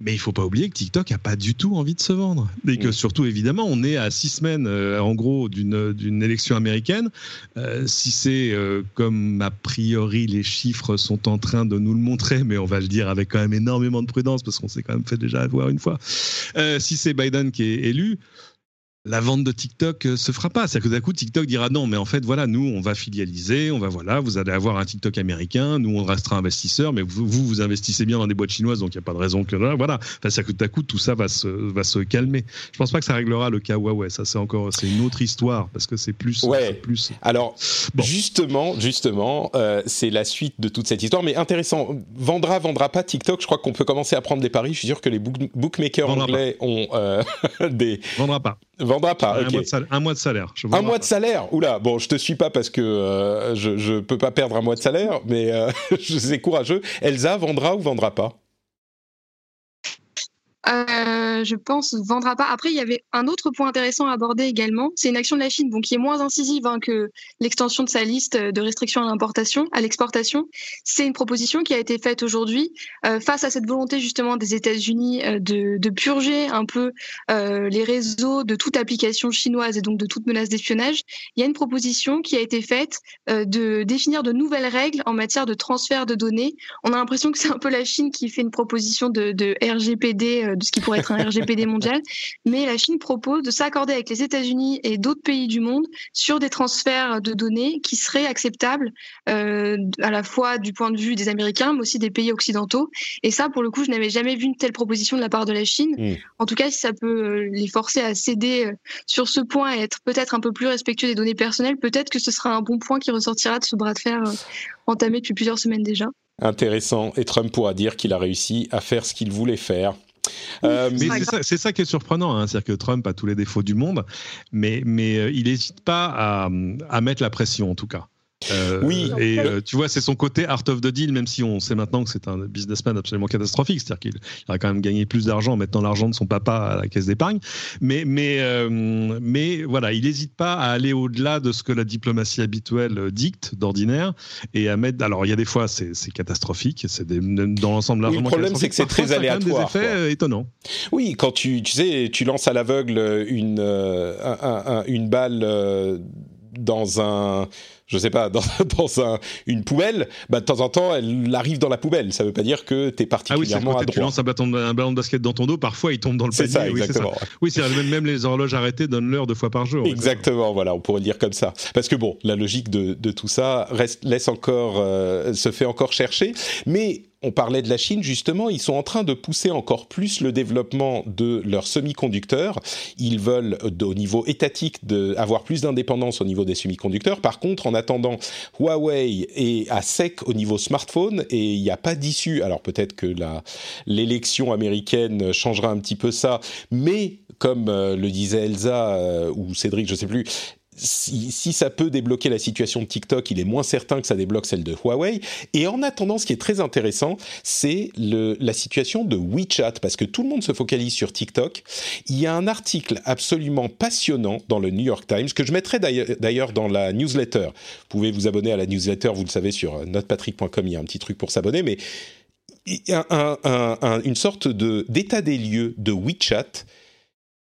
Mais il faut pas oublier que TikTok a pas du tout envie de se vendre. Et que surtout, évidemment, on est à six semaines, euh, en gros, d'une élection américaine. Euh, si c'est euh, comme a priori les chiffres sont en train de nous le montrer, mais on va le dire avec quand même énormément de prudence parce qu'on s'est quand même fait déjà avoir une fois. si c'est Biden qui est élu, la vente de TikTok euh, se fera pas. C'est-à-dire que d'un coup, TikTok dira non, mais en fait, voilà, nous, on va filialiser, on va, voilà, vous allez avoir un TikTok américain, nous, on restera investisseurs, mais vous, vous, investissez bien dans des boîtes chinoises, donc il n'y a pas de raison que, voilà. Enfin, c'est-à-dire que à coup, tout ça va se, va se calmer. Je pense pas que ça réglera le cas Huawei. Ça, c'est encore, c'est une autre histoire, parce que c'est plus, ouais. plus. Alors, justement, justement, euh, c'est la suite de toute cette histoire, mais intéressant. Vendra, vendra pas TikTok. Je crois qu'on peut commencer à prendre des paris. Je suis sûr que les bookmakers anglais ont euh, des. Vendra pas. Vendra pas. Un, mois de salaire. un mois de salaire. Oula. Bon, je te suis pas parce que euh, je je peux pas perdre un mois de salaire, mais euh, c'est courageux. Elsa vendra ou vendra pas? Euh, je pense, vendra pas. Après, il y avait un autre point intéressant à aborder également. C'est une action de la Chine, bon, qui est moins incisive hein, que l'extension de sa liste de restrictions à l'importation, à l'exportation. C'est une proposition qui a été faite aujourd'hui euh, face à cette volonté justement des États-Unis euh, de, purger un peu euh, les réseaux de toute application chinoise et donc de toute menace d'espionnage. Il y a une proposition qui a été faite euh, de définir de nouvelles règles en matière de transfert de données. On a l'impression que c'est un peu la Chine qui fait une proposition de, de RGPD de ce qui pourrait être un RGPD mondial, mais la Chine propose de s'accorder avec les États-Unis et d'autres pays du monde sur des transferts de données qui seraient acceptables euh, à la fois du point de vue des Américains, mais aussi des pays occidentaux. Et ça, pour le coup, je n'avais jamais vu une telle proposition de la part de la Chine. Mm. En tout cas, si ça peut euh, les forcer à céder euh, sur ce point et être peut-être un peu plus respectueux des données personnelles, peut-être que ce sera un bon point qui ressortira de ce bras de fer entamé depuis plusieurs semaines déjà. Intéressant. Et Trump pourra dire qu'il a réussi à faire ce qu'il voulait faire. Euh, mais c'est ça, qui est surprenant, hein. c'est-à-dire que Trump a tous les défauts du monde, mais, mais euh, il n'hésite pas à, à, mettre la pression en tout cas. Euh, oui. Et euh, tu vois, c'est son côté art of the deal, même si on sait maintenant que c'est un businessman absolument catastrophique. C'est-à-dire qu'il a quand même gagné plus d'argent en mettant l'argent de son papa à la caisse d'épargne. Mais, mais, euh, mais voilà, il n'hésite pas à aller au-delà de ce que la diplomatie habituelle dicte d'ordinaire et à mettre. Alors, il y a des fois, c'est une C'est dans l'ensemble largement. Oui, le problème, c'est que c'est très aléatoire. des effets étonnants. Oui, quand tu, tu sais, tu lances à l'aveugle une, une balle dans un je sais pas, dans, dans un, une poubelle, bah, de temps en temps, elle arrive dans la poubelle. Ça veut pas dire que tu es particulièrement ah oui, quand Tu lances un, ballon de basket dans ton dos, parfois il tombe dans le panier. C'est ça, exactement. Oui, c'est même, même les horloges arrêtées donnent l'heure deux fois par jour. Exactement, voilà, on pourrait le dire comme ça. Parce que bon, la logique de, de tout ça reste, laisse encore, euh, se fait encore chercher. Mais on parlait de la Chine, justement, ils sont en train de pousser encore plus le développement de leurs semi-conducteurs. Ils veulent, au niveau étatique, de, avoir plus d'indépendance au niveau des semi-conducteurs. Par contre, en attendant, Huawei est à sec au niveau smartphone et il n'y a pas d'issue. Alors peut-être que l'élection américaine changera un petit peu ça, mais comme euh, le disait Elsa euh, ou Cédric, je ne sais plus, si, ça peut débloquer la situation de TikTok, il est moins certain que ça débloque celle de Huawei. Et en attendant, ce qui est très intéressant, c'est la situation de WeChat, parce que tout le monde se focalise sur TikTok. Il y a un article absolument passionnant dans le New York Times, que je mettrai d'ailleurs dans la newsletter. Vous pouvez vous abonner à la newsletter, vous le savez, sur notepatrick.com, il y a un petit truc pour s'abonner, mais une sorte d'état des lieux de WeChat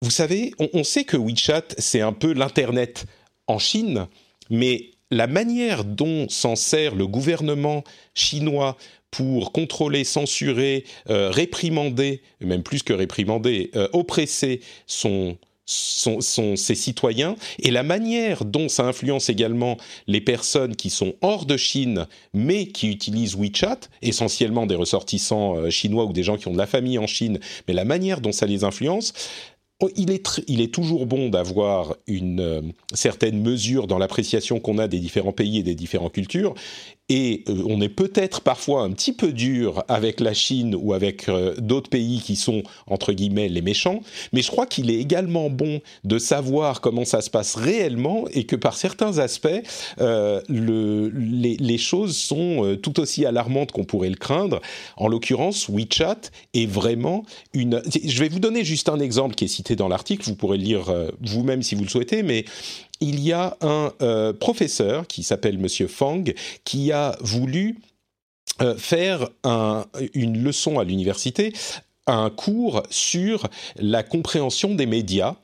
vous savez, on, sait que WeChat, c'est un peu l'Internet en Chine, mais la manière dont s'en sert le gouvernement chinois pour contrôler, censurer, euh, réprimander, même plus que réprimander, euh, oppresser son, ses citoyens, et la manière dont ça influence également les personnes qui sont hors de Chine, mais qui utilisent WeChat, essentiellement des ressortissants euh, chinois ou des gens qui ont de la famille en Chine, mais la manière dont ça les influence, il est, il est toujours bon d'avoir une euh, certaine mesure dans l'appréciation qu'on a des différents pays et des différentes cultures, et euh, on est peut-être parfois un petit peu dur avec la Chine ou avec euh, d'autres pays qui sont entre guillemets les méchants, mais je crois qu'il est également bon de savoir comment ça se passe réellement et que par certains aspects, euh, le, les, les, choses sont euh, tout aussi alarmantes qu'on pourrait le craindre. En l'occurrence, WeChat est vraiment une. Je vais vous donner juste un exemple qui est cité dans l'article. Vous pourrez le lire vous-même si vous le souhaitez, mais il y a un euh, professeur qui s'appelle Monsieur Fang qui a voulu euh, faire une leçon à l'université, un cours sur la compréhension des médias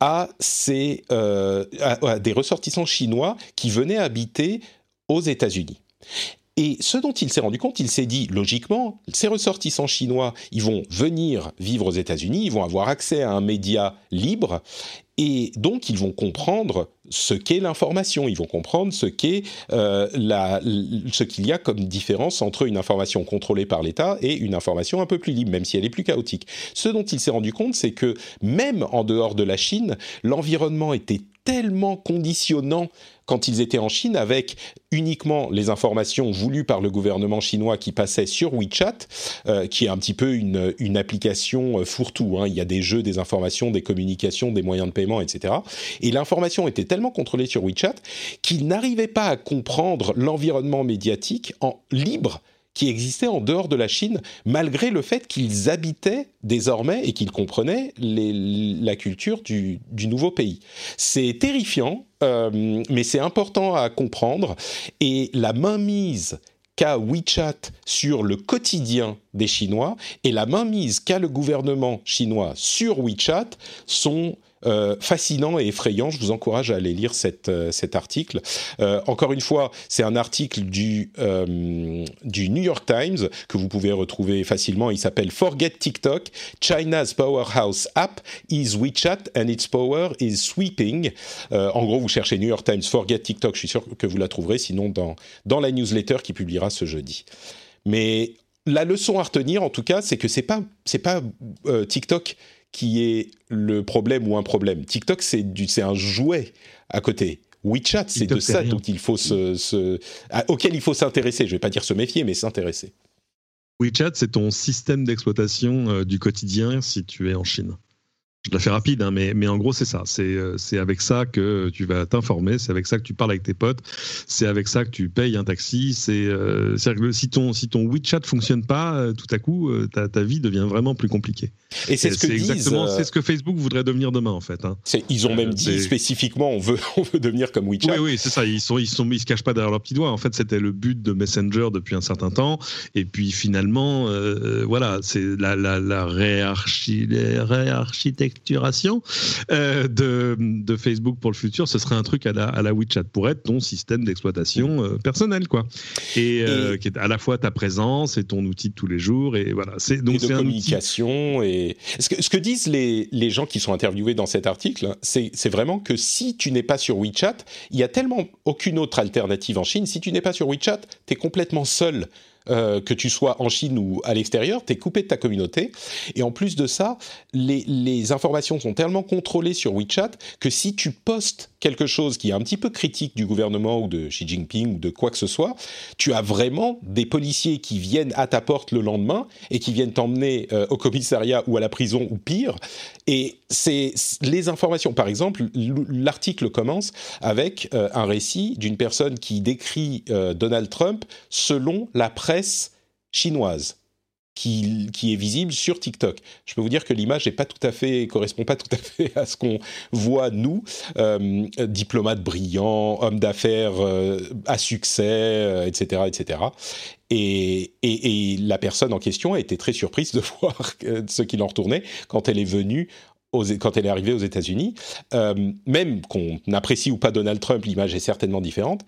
à, euh, à des ressortissants chinois qui venaient habiter aux États-Unis. Et ce dont il s'est rendu compte, il s'est dit, logiquement, ces ressortissants chinois, ils vont venir vivre aux États-Unis, ils vont avoir accès à un média libre, et donc ils vont comprendre ce qu'est l'information, ils vont comprendre ce qu'est euh, qu'il y a comme différence entre une information contrôlée par l'État et une information un peu plus libre, même si elle est plus chaotique. Ce dont il s'est rendu compte, c'est que même en dehors de la Chine, l'environnement était tellement conditionnant quand ils étaient en Chine avec uniquement les informations voulues par le gouvernement chinois qui passaient sur WeChat, euh, qui est un petit peu une, application euh, fourre-tout. Hein. Il y a des jeux, des informations, des communications, des moyens de paiement, etc. Et l'information était tellement contrôlée sur WeChat qu'ils n'arrivaient pas à comprendre l'environnement médiatique en libre qui existait en dehors de la Chine, malgré le fait qu'ils habitaient désormais et qu'ils comprenaient la culture du, nouveau pays. C'est terrifiant, euh, mais c'est important à comprendre. Et la mainmise qu'a WeChat sur le quotidien des Chinois et la mainmise qu'a le gouvernement chinois sur WeChat sont euh, fascinant et effrayant. Je vous encourage à aller lire cette, euh, cet article. Euh, encore une fois, c'est un article du, du New York Times que vous pouvez retrouver facilement. Il s'appelle Forget TikTok, China's Powerhouse App is WeChat and its power is sweeping. en gros, vous cherchez New York Times Forget TikTok, je suis sûr que vous la trouverez, sinon dans, dans la newsletter qui publiera ce jeudi. Mais la leçon à retenir, en tout cas, c'est que c'est pas pas TikTok qui est le problème ou un problème. TikTok, c'est un jouet à côté. WeChat, c'est de ça dont il faut se, auquel il faut s'intéresser. Je ne vais pas dire se méfier, mais s'intéresser. WeChat, c'est ton système d'exploitation euh, du quotidien si tu es en Chine. Je la fais rapide, hein, mais, mais en gros, c'est ça. Euh, c'est avec ça que tu vas t'informer, c'est avec ça que tu parles avec tes potes, c'est avec ça que tu payes un taxi. C'est euh, que si ton, si ton WeChat fonctionne pas, euh, tout à coup, euh, ta, ta, vie devient vraiment plus compliquée. Et c'est ce que exactement c'est ce que Facebook voudrait devenir demain, en fait. Hein. Ils ont même dit spécifiquement on veut, on veut devenir comme WeChat. Oui, oui, c'est ça. Ils, sont, ils, sont, ils se cachent pas derrière leurs petits doigts. En fait, c'était le but de Messenger depuis un certain temps. Et puis finalement, voilà, c'est la, la, la réarchitecture euh, de, de, Facebook pour le futur, ce serait un truc à la, à la WeChat pour être ton système d'exploitation euh, personnel, quoi. Euh, et, qui est à la fois ta présence et ton outil de tous les jours. Et voilà. C'est donc et de communication et ce que, ce que disent les, les gens qui sont interviewés dans cet article, c'est vraiment que si tu n'es pas sur WeChat, il y a tellement aucune autre alternative en Chine. Si tu n'es pas sur WeChat, tu es complètement seul euh, que tu sois en Chine ou à l'extérieur, tu es coupé de ta communauté. Et en plus de ça, les, informations sont tellement contrôlées sur WeChat que si tu postes quelque chose qui est un petit peu critique du gouvernement ou de Xi Jinping ou de quoi que ce soit, tu as vraiment des policiers qui viennent à ta porte le lendemain et qui viennent t'emmener euh, au commissariat ou à la prison ou pire. Et c'est les informations. Par exemple, l'article commence avec euh, un récit d'une personne qui décrit Donald Trump selon la presse chinoise. Qui, qui, est visible sur TikTok. Je peux vous dire que l'image n'est pas tout à fait correspond pas tout à fait à ce qu'on voit nous, euh, diplomate brillant, homme d'affaires euh, à succès, etc., euh, etc. Et, et, et, la personne en question a été très surprise de voir ce qu'il en retournait quand elle est venue. Quand elle est arrivée aux États-Unis, même qu'on apprécie ou pas Donald Trump, l'image est certainement différente.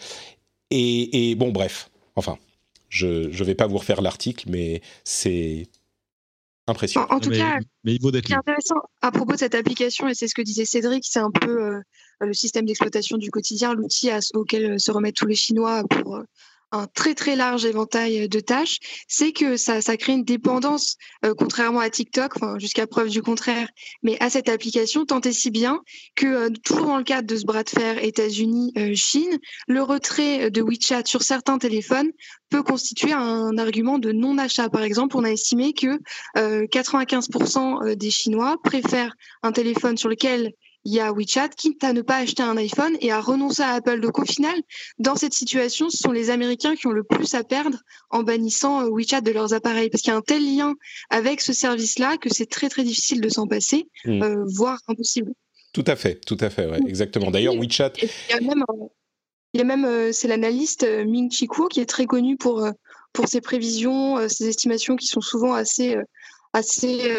Et bon, bref, enfin, je ne vais pas vous refaire l'article, mais c'est impressionnant. En, tout cas, mais qui est intéressant à propos de cette application, et c'est ce que disait Cédric, c'est un peu euh, le système d'exploitation du quotidien, l'outil auquel se remettent tous les Chinois pour euh, un très très large éventail de tâches, c'est que ça, ça crée une dépendance, euh, contrairement à TikTok, jusqu'à preuve du contraire, mais à cette application, tant et si bien que euh, toujours dans le cadre de ce bras de fer États-Unis-Chine, euh, le retrait de WeChat sur certains téléphones peut constituer un argument de non-achat. Par exemple, on a estimé que 95% des Chinois préfèrent un téléphone sur lequel il y a WeChat, quitte à ne pas acheter un iPhone et à renoncer à Apple. Donc au final, dans cette situation, ce sont les Américains qui ont le plus à perdre en bannissant euh, WeChat de leurs appareils, parce qu'il y a un tel lien avec ce service-là que c'est très très difficile de s'en passer, mm. euh, voire impossible. Tout à fait, tout à fait, ouais, exactement. D'ailleurs, WeChat. Il y a même, il y a même euh, c'est l'analyste Ming Chi Kuo qui est très connu pour pour ses prévisions, ses estimations qui sont souvent assez assez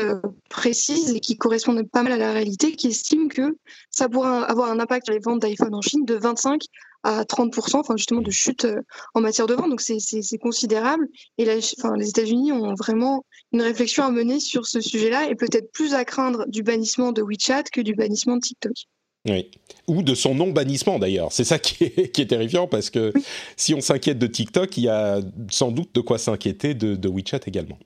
précises et qui correspondent pas mal à la réalité, qui estiment que ça pourrait avoir un impact sur les ventes d'iPhone en Chine de 25 à 30%, enfin justement de chute en matière de vente. Donc c'est considérable. Et enfin, les États-Unis ont vraiment une réflexion à mener sur ce sujet-là et peut-être plus à craindre du bannissement de WeChat que du bannissement de TikTok. Oui. Ou de son non-bannissement d'ailleurs. C'est ça qui est, terrifiant parce que si on s'inquiète de TikTok, il y a sans doute de quoi s'inquiéter de, WeChat également.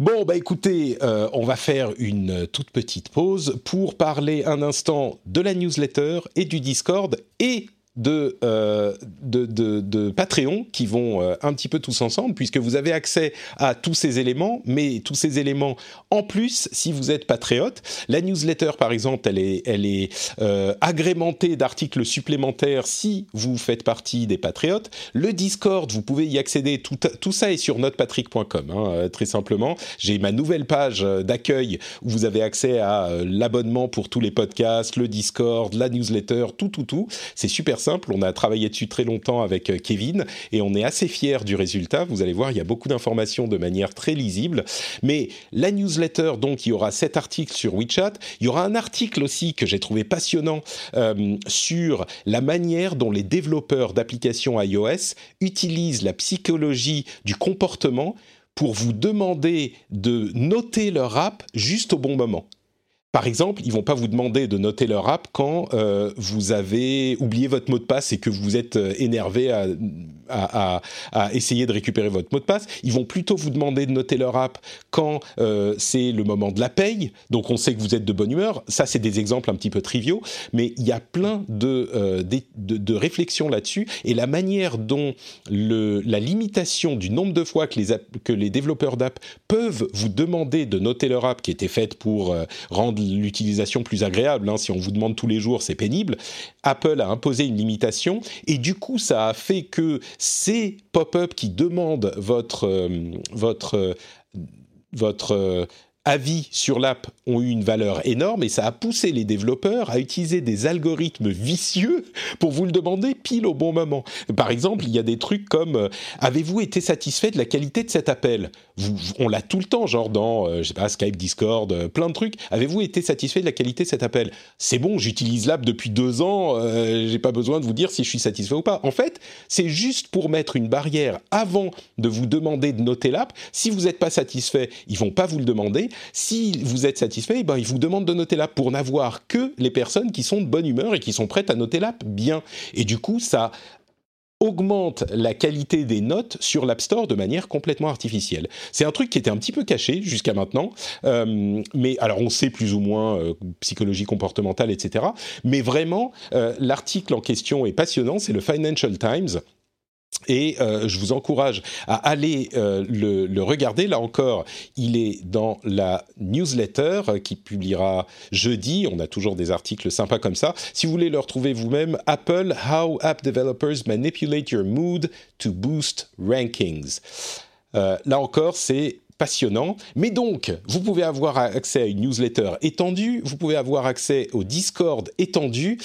Bon, bah écoutez, euh, on va faire une toute petite pause pour parler un instant de la newsletter et du Discord et euh, de, de, Patreon qui vont euh, un petit peu tous ensemble, puisque vous avez accès à tous ces éléments, mais tous ces éléments en plus si vous êtes patriote. La newsletter, par exemple, elle est, elle est euh, agrémentée d'articles supplémentaires si vous faites partie des patriotes. Le Discord, vous pouvez y accéder, tout, tout ça est sur notepatrick.com, hein, très simplement. J'ai ma nouvelle page d'accueil où vous avez accès à l'abonnement pour tous les podcasts, le Discord, la newsletter, tout, tout, tout. C'est super simple. On a travaillé dessus très longtemps avec euh, Kevin et on est assez fiers du résultat. Vous allez voir, il y a beaucoup d'informations de manière très lisible. Mais la newsletter, donc, il y aura cet article sur WeChat. Il y aura un article aussi que j'ai trouvé passionnant euh, sur la manière dont les développeurs d'applications iOS utilisent la psychologie du comportement pour vous demander de noter leur app juste au bon moment. Par exemple, ils vont pas vous demander de noter leur app quand euh, vous avez oublié votre mot de passe et que vous êtes euh, énervé à, essayer de récupérer votre mot de passe. Ils vont plutôt vous demander de noter leur app quand euh, c'est le moment de la paye. Donc on sait que vous êtes de bonne humeur. Ça, c'est des exemples un petit peu triviaux, mais il y a plein de, réflexions là-dessus et la manière dont la limitation du nombre de fois que les développeurs d'app peuvent vous demander de noter leur app qui était faite pour rendre l'utilisation plus agréable. Hein. Si on vous demande tous les jours, c'est pénible. Apple a imposé une limitation et du coup, ça a fait que ces pop-up qui demandent votre euh, votre euh, votre euh, avis sur l'app ont eu une valeur énorme et ça a poussé les développeurs à utiliser des algorithmes vicieux pour vous le demander pile au bon moment. Par exemple, il y a des trucs comme euh, avez-vous été satisfait de la qualité de cet appel? On l'a tout le temps, genre dans euh, pas Skype, Discord, euh, plein de trucs. Avez-vous été satisfait de la qualité de cet appel? C'est bon, j'utilise l'app depuis deux ans, j'ai pas besoin de vous dire si je suis satisfait ou pas. En fait, c'est juste pour mettre une barrière avant de vous demander de noter l'app. Si vous n'êtes pas satisfait, ils vont pas vous le demander si vous êtes satisfait, eh ben, il vous demande de noter l'app pour n'avoir que les personnes qui sont de bonne humeur et qui sont prêtes à noter l'app bien. Et du coup, ça augmente la qualité des notes sur l'App Store de manière complètement artificielle. C'est un truc qui était un petit peu caché jusqu'à maintenant, euh, mais alors on sait plus ou moins euh, psychologie comportementale, etc. Mais vraiment, euh, l'article en question est passionnant, c'est le Financial Times et euh, je vous encourage à aller euh, le, regarder. Là encore, il est dans la newsletter euh, qui publiera jeudi. On a toujours des articles sympas comme ça. Si vous voulez le retrouver vous-même, Apple, How App Developers Manipulate Your Mood to Boost Rankings. là encore, c'est passionnant. Mais donc, vous pouvez avoir accès à une newsletter étendue, vous pouvez avoir accès au Discord étendu,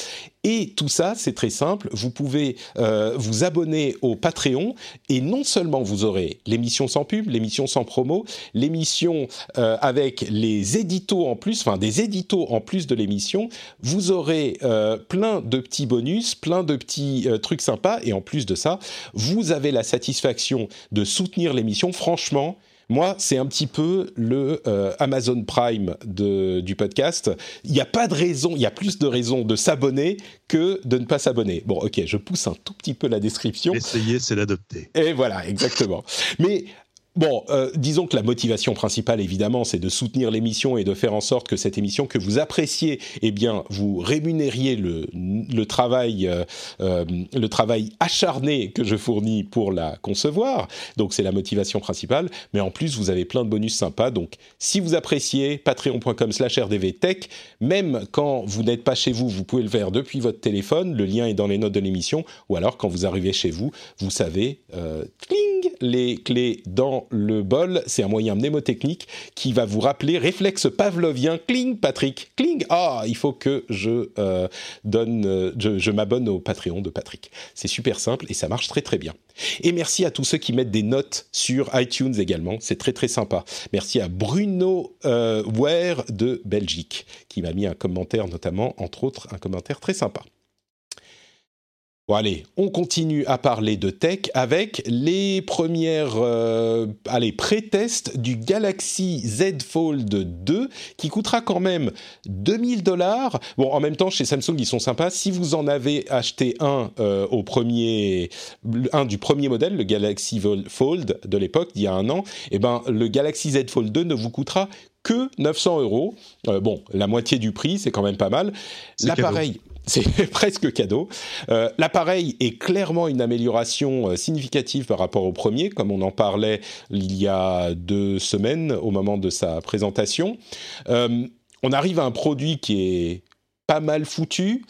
et tout ça, c'est très simple. Vous pouvez euh, vous abonner au Patreon, et non seulement vous aurez l'émission sans pub, l'émission sans promo, l'émission euh, avec les éditos en plus, enfin des éditos en plus de l'émission, vous aurez euh, plein de petits bonus, plein de petits trucs sympas, et en plus de ça, vous avez la satisfaction de soutenir l'émission. Franchement, moi, c'est un petit peu le euh, Amazon Prime du podcast. Il n'y a pas de raison, il y a plus de raisons de s'abonner que de ne pas s'abonner. Bon, ok, je pousse un tout petit peu la description. Essayer, c'est l'adopter. Et voilà, exactement. Mais Bon, euh, disons que la motivation principale, évidemment, c'est de soutenir l'émission et de faire en sorte que cette émission que vous appréciez, eh bien, vous rémunériez le, travail, euh, euh, le travail acharné que je fournis pour la concevoir. Donc, c'est la motivation principale. Mais en plus, vous avez plein de bonus sympas. Donc, si vous appréciez, patreon.com/rdvtech. Même quand vous n'êtes pas chez vous, vous pouvez le faire depuis votre téléphone. Le lien est dans les notes de l'émission. Ou alors, quand vous arrivez chez vous, vous savez, les clés dans le bol. C'est un moyen mnémotechnique qui va vous rappeler réflexe pavlovien. Cling, Patrick. Cling. Ah, il faut que je euh, donne, euh, je, m'abonne au Patreon de Patrick. C'est super simple et ça marche très très bien. Et merci à tous ceux qui mettent des notes sur iTunes également. C'est très très sympa. Merci à Bruno euh, Ware de Belgique qui m'a mis un commentaire notamment, entre autres, un commentaire très sympa. Bon allez, on continue à parler de tech avec les premières, euh, allez, pré-tests du Galaxy Z Fold 2 qui coûtera quand même 2000 dollars. Bon, en même temps, chez Samsung, ils sont sympas. Si vous en avez acheté un euh, au premier, un du premier modèle, le Galaxy Fold de l'époque, il y a un an, eh ben, le Galaxy Z Fold 2 ne vous coûtera que 900 euros. Euh, bon, la moitié du prix, c'est quand même pas mal. L'appareil c'est presque cadeau. Euh, l'appareil est clairement une amélioration euh, significative par rapport au premier, comme on en parlait il y a deux semaines au moment de sa présentation. Euh, on arrive à un produit qui est pas mal foutu.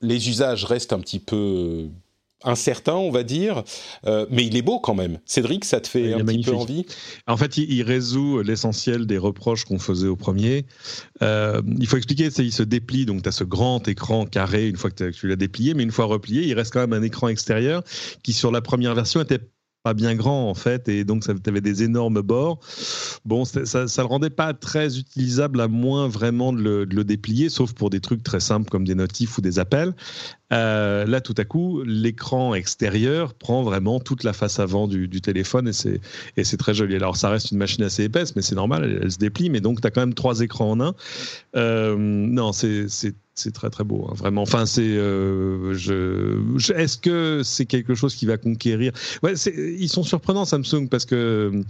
les usages restent un petit peu incertain, on va dire, euh, mais il est beau quand même. Cédric, ça te fait un petit peu envie? En fait, il, résout l'essentiel des reproches qu'on faisait au premier. Euh, il faut expliquer, c'est il se déplie, donc tu as ce grand écran carré une fois que tu l'as déplié, mais une fois replié, il reste quand même un écran extérieur qui, sur la première version, était pas bien grand en fait, et donc ça avait des énormes bords. Bon, ça, ça le rendait pas très utilisable à moins vraiment de le, de le, déplier, sauf pour des trucs très simples comme des notifs ou des appels. Euh, là, tout à coup, l'écran extérieur prend vraiment toute la face avant du, téléphone et c'est, et c'est très joli. Alors, ça reste une machine assez épaisse, mais c'est normal, elle, se déplie. Mais donc, tu as quand même trois écrans en un. Euh, non, c'est, c'est, très très beau, hein, vraiment. Enfin, c'est, euh, est-ce que c'est quelque chose qui va conquérir? Ils sont surprenants Samsung parce que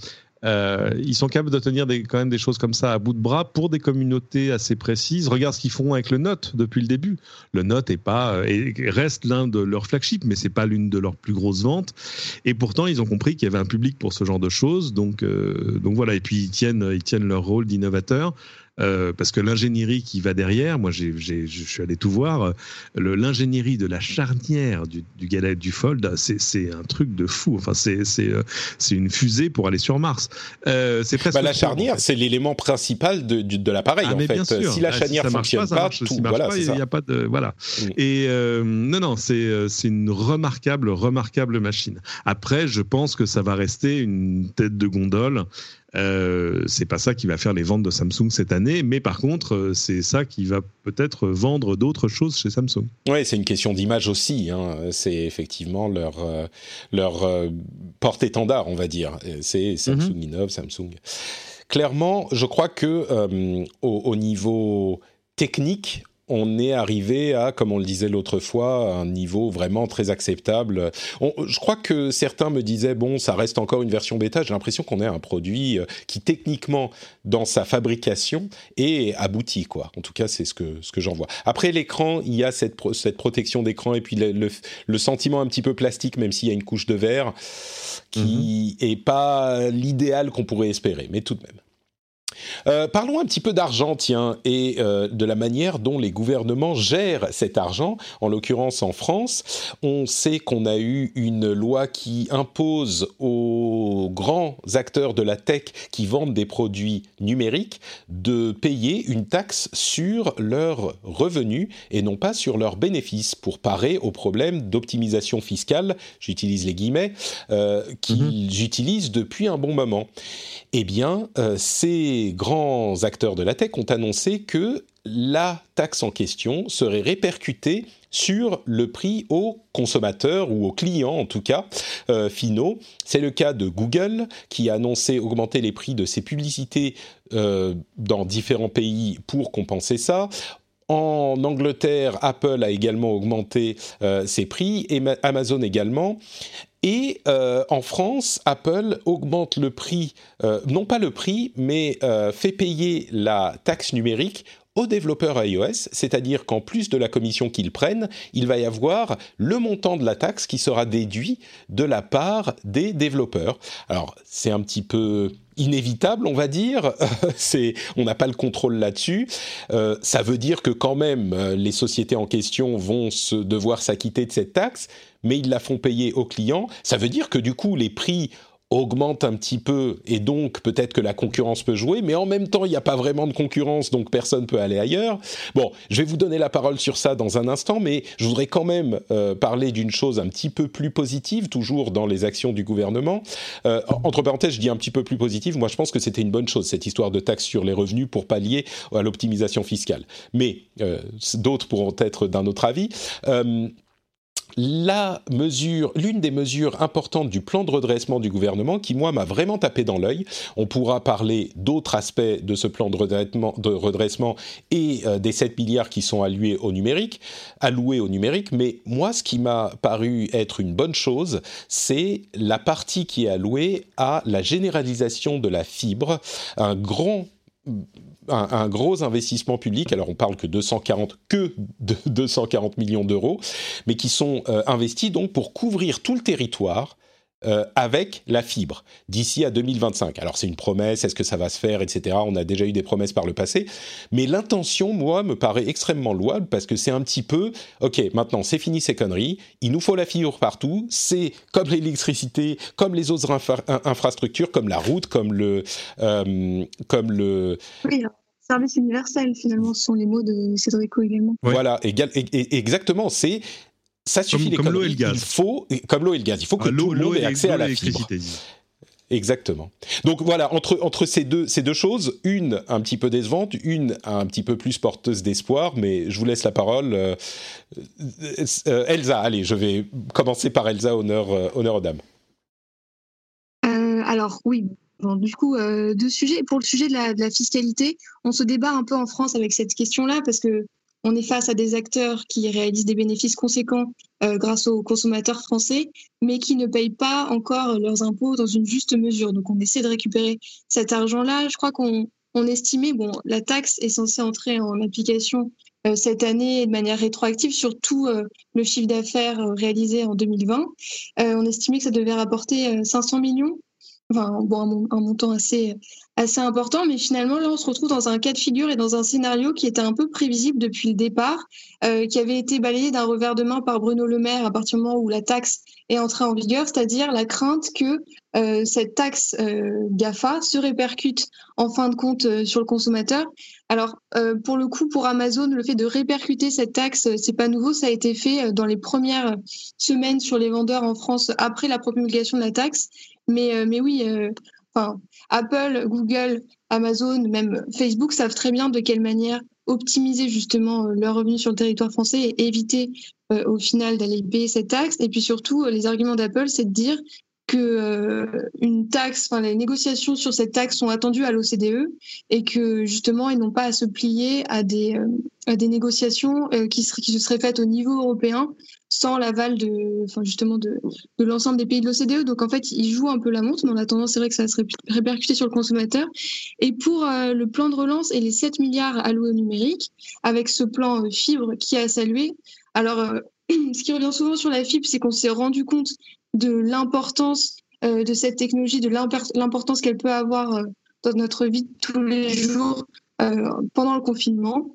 euh, ils sont capables de tenir des, quand même des choses comme ça à bout de bras pour des communautés assez précises. Regarde ce qu'ils font avec le Note depuis le début. Le Note est pas euh, reste l'un de leurs flagships, mais c'est pas l'une de leurs plus grosses ventes. Et pourtant, ils ont compris qu'il y avait un public pour ce genre de choses. Donc, donc voilà. Et puis ils tiennent, ils tiennent leur rôle d'innovateur. Euh, parce que l'ingénierie qui va derrière, moi je suis allé tout voir, euh, l'ingénierie de la charnière du, du du Fold, c'est un truc de fou. Enfin, c'est euh, une fusée pour aller sur Mars. c'est presque. Bah, la charnière, c'est l'élément principal de, de, l'appareil ah, en fait. Si la ah, charnière ne fonctionne pas, tout, voilà, il n'y a pas de voilà. Et non, non, c'est une remarquable, remarquable machine. Après, je pense que ça va rester une tête de gondole euh, c'est pas ça qui va faire les ventes de Samsung cette année, mais par contre, euh, c'est ça qui va peut-être vendre d'autres choses chez Samsung. Oui, c'est une question d'image aussi. Hein. C'est effectivement leur, euh, leur porte-étendard, on va dire. C'est Samsung mm innove, Samsung. Clairement, je crois que au, niveau technique, on est arrivé à, comme on le disait l'autre fois, un niveau vraiment très acceptable. je crois que certains me disaient, bon, ça reste encore une version bêta. J'ai l'impression qu'on est un produit euh, qui, techniquement, dans sa fabrication, est abouti, quoi. En tout cas, c'est ce que, ce que j'en vois. Après l'écran, il y a cette, cette protection d'écran et puis le, sentiment un petit peu plastique, même s'il y a une couche de verre, qui n'est mhm. pas l'idéal qu'on pourrait espérer, mais tout de même. Euh, parlons un petit peu d'argent, tiens, et euh, de la manière dont les gouvernements gèrent cet argent. En l'occurrence, en France, on sait qu'on a eu une loi qui impose aux grands acteurs de la tech qui vendent des produits numériques de payer une taxe sur leurs revenus et non pas sur leurs bénéfices pour parer au problème d'optimisation fiscale, j'utilise les guillemets, euh, qu'ils mm-hmm. utilisent depuis un bon moment. Eh bien, grands acteurs de la tech ont annoncé que la taxe en question serait répercutée sur le prix aux consommateurs ou aux clients en tout cas euh, finaux. C'est le cas de Google qui a annoncé augmenter les prix de ses publicités euh, dans différents pays pour compenser ça. En Angleterre, Apple a également augmenté euh, ses prix et Amazon également. Et euh, en France, Apple augmente le prix, euh, non pas le prix, mais euh, fait payer la taxe numérique aux développeurs iOS, c'est-à-dire qu'en plus de la commission qu'ils prennent, il va y avoir le montant de la taxe qui sera déduit de la part des développeurs. Alors c'est un petit peu inévitable, on va dire. c'est, on n'a pas le contrôle là-dessus. Euh, ça veut dire que quand même, euh, les sociétés en question vont se devoir s'acquitter de cette taxe, mais ils la font payer aux clients. Ça veut dire que du coup, les prix augmente un petit peu et donc peut-être que la concurrence peut jouer, mais en même temps il n'y a pas vraiment de concurrence donc personne peut aller ailleurs. Bon, je vais vous donner la parole sur ça dans un instant, mais je voudrais quand même euh, parler d'une chose un petit peu plus positive, toujours dans les actions du gouvernement. Euh, entre parenthèses, je dis un petit peu plus positive, moi je pense que c'était une bonne chose cette histoire de taxe sur les revenus pour pallier à l'optimisation fiscale. Mais euh, d'autres pourront être d'un autre avis la mesure, l'une des mesures importantes du plan de redressement du gouvernement qui, moi, m'a vraiment tapé dans l'œil. On pourra parler d'autres aspects de ce plan de redressement, et euh, des 7 milliards qui sont alloués au numérique, alloués au numérique. Mais moi, ce qui m'a paru être une bonne chose, c'est la partie qui est allouée à la généralisation de la fibre, un grand un, gros investissement public. Alors on parle que 240 que de 240 millions d'euros, mais qui sont euh, investis donc pour couvrir tout le territoire euh, avec la fibre d'ici à 2025. Alors c'est une promesse, est-ce que ça va se faire, etc. On a déjà eu des promesses par le passé, mais l'intention, moi, me paraît extrêmement louable parce que c'est un petit peu, ok, maintenant c'est fini ces conneries, il nous faut la fibre partout, c'est comme l'électricité, comme les autres infrastructures, comme la route, comme le, euh, comme le. Oui, service universel, finalement, ce sont les mots de Cédrico également. Voilà, exactement. C'est ça suffit comme, l'eau et le gaz. Il faut, comme l'eau et le gaz, il faut que ah, tout le monde ait accès à la fibre. Exactement. Donc voilà, entre, entre ces, deux, ces deux choses, une un petit peu décevante, une un petit peu plus porteuse d'espoir, mais je vous laisse la parole. Euh, euh, Elsa, allez, je vais commencer par Elsa, honneur, euh, honneur aux dames. alors oui, Bon, du coup, deux sujets. Pour le sujet de la, de la, fiscalité, on se débat un peu en France avec cette question-là parce que on est face à des acteurs qui réalisent des bénéfices conséquents euh, grâce aux consommateurs français, mais qui ne payent pas encore leurs impôts dans une juste mesure. Donc on essaie de récupérer cet argent-là. Je crois qu'on estimait, bon, la taxe est censée entrer en application euh, cette année de manière rétroactive sur tout euh, le chiffre d'affaires réalisé en 2020. on estimait que ça devait rapporter 500 millions enfin bon, un, montant assez assez important, mais finalement là on se retrouve dans un cas de figure et dans un scénario qui était un peu prévisible depuis le départ, euh, qui avait été balayé d'un revers de main par Bruno Le Maire à partir du moment où la taxe est entrée en vigueur, c'est-à-dire la crainte que euh, cette taxe euh, Gafa se répercute en fin de compte sur le consommateur. Alors pour le coup, pour Amazon, le fait de répercuter cette taxe, c'est pas nouveau, ça a été fait dans les premières semaines sur les vendeurs en France après la promulgation de la taxe. Mais, mais oui, Apple, Google, Amazon, même Facebook savent très bien de quelle manière optimiser justement leurs revenus sur le territoire français et éviter au final d'aller payer cette taxe. Et puis surtout, les arguments d'Apple, c'est de dire que euh, une taxe, enfin les négociations sur cette taxe sont attendues à l'OCDE et que justement ils n'ont pas à se plier à des euh, négociations euh, qui se seraient faites au niveau européen sans l'aval de enfin justement de, de l'ensemble des pays de l'OCDE. Donc en fait ils jouent un peu la montre, mais en attendant c'est vrai que ça va se répercuter sur le consommateur. Et pour le plan de relance et les 7 milliards alloués au numérique, avec ce plan fibre qui a salué. Alors ce qui revient souvent sur la fibre, c'est qu'on s'est rendu compte de l'importance euh, de cette technologie, de l'importance qu'elle peut avoir euh, dans notre vie tous les jours euh, pendant le confinement,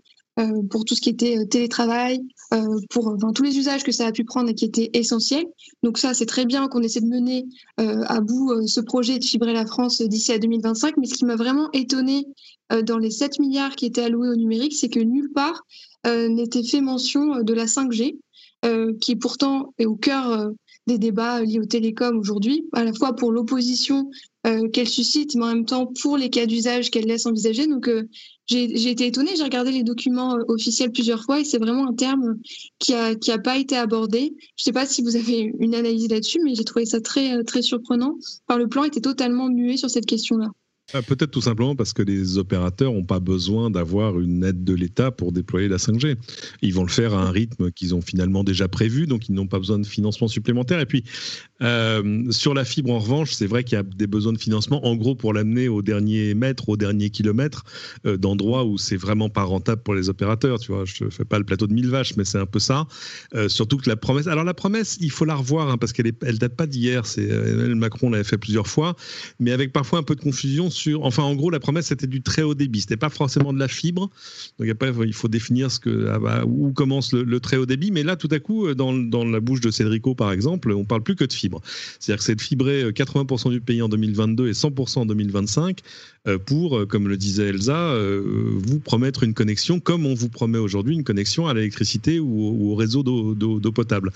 pour tout ce qui était télétravail, pour tous les usages que ça a pu prendre et qui étaient essentiels. Donc ça, c'est très bien qu'on essaie de mener à bout ce projet de fibrer la France d'ici à 2025. Mais ce qui m'a vraiment étonné dans les 7 milliards qui étaient alloués au numérique, c'est que nulle part n'était fait mention de la 5G, qui pourtant est au cœur des débats liés aux télécoms aujourd'hui, à la fois pour l'opposition euh, qu'elle suscite, mais en même temps pour les cas d'usage qu'elle laisse envisager. Donc euh, j'ai été étonnée, j'ai regardé les documents euh, officiels plusieurs fois et c'est vraiment un terme qui a, qui a pas été abordé. Je sais pas si vous avez une analyse là-dessus, mais j'ai trouvé ça très, surprenant. Le plan était totalement muet sur cette question-là. Ah, peut-être tout simplement parce que les opérateurs n'ont pas besoin d'avoir une aide de l'État pour déployer la 5G. Ils vont le faire à un rythme qu'ils ont finalement déjà prévu, donc ils n'ont pas besoin de financement supplémentaire. Et puis, euh, sur la fibre, en revanche, c'est vrai qu'il y a des besoins de financement, en gros, pour l'amener au dernier mètre, au dernier kilomètre, euh, d'endroits où c'est vraiment pas rentable pour les opérateurs. Tu vois, je ne fais pas le plateau de mille vaches, mais c'est un peu ça. Euh, surtout que la promesse. Alors, la promesse, il faut la revoir, hein, parce qu'elle ne date pas d'hier. Emmanuel Macron l'avait fait plusieurs fois, mais avec parfois un peu de confusion Enfin, en gros, la promesse c'était du très haut débit. C'était pas forcément de la fibre. Donc après, il faut définir ce ah bah, où commence le, très haut débit. Mais là, tout à coup, dans, dans la bouche de Cédrico, par exemple, on parle plus que de fibre. C'est-à-dire que c'est de fibrer 80% du pays en 2022 et 100% en 2025 pour, comme le disait Elsa, vous promettre une connexion comme on vous promet aujourd'hui une connexion à l'électricité ou, au réseau d'eau potable.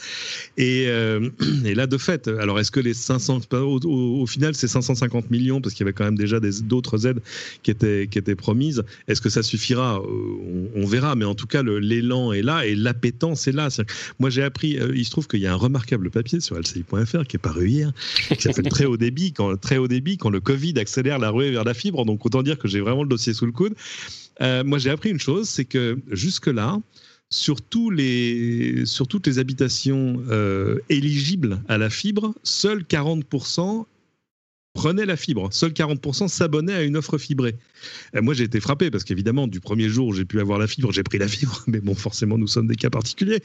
Et, là, de fait, alors est-ce que les 500, au, final, c'est 550 millions parce qu'il y avait quand même déjà d'autres aides qui étaient, qui étaient promises. Est-ce que ça suffira? Euh, on, verra, mais en tout cas, l'élan est là et l'appétence est là. moi, j'ai appris, euh, il se trouve qu'il y a un remarquable papier sur lci.fr qui est paru hier, qui s'appelle Très très haut débit, quand le Covid accélère la ruée vers la fibre. Donc, autant dire que j'ai vraiment le dossier sous le coude. Euh, moi, j'ai appris une chose, c'est que jusque-là, sur, toutes les habitations éligibles à la fibre, seuls 40% prenaient la fibre. Seuls 40% s'abonnaient à une offre fibrée. Euh, moi, j'ai été frappé parce qu'évidemment, du premier jour où j'ai pu avoir la fibre, j'ai pris la fibre. Mais bon, forcément, nous sommes des cas particuliers.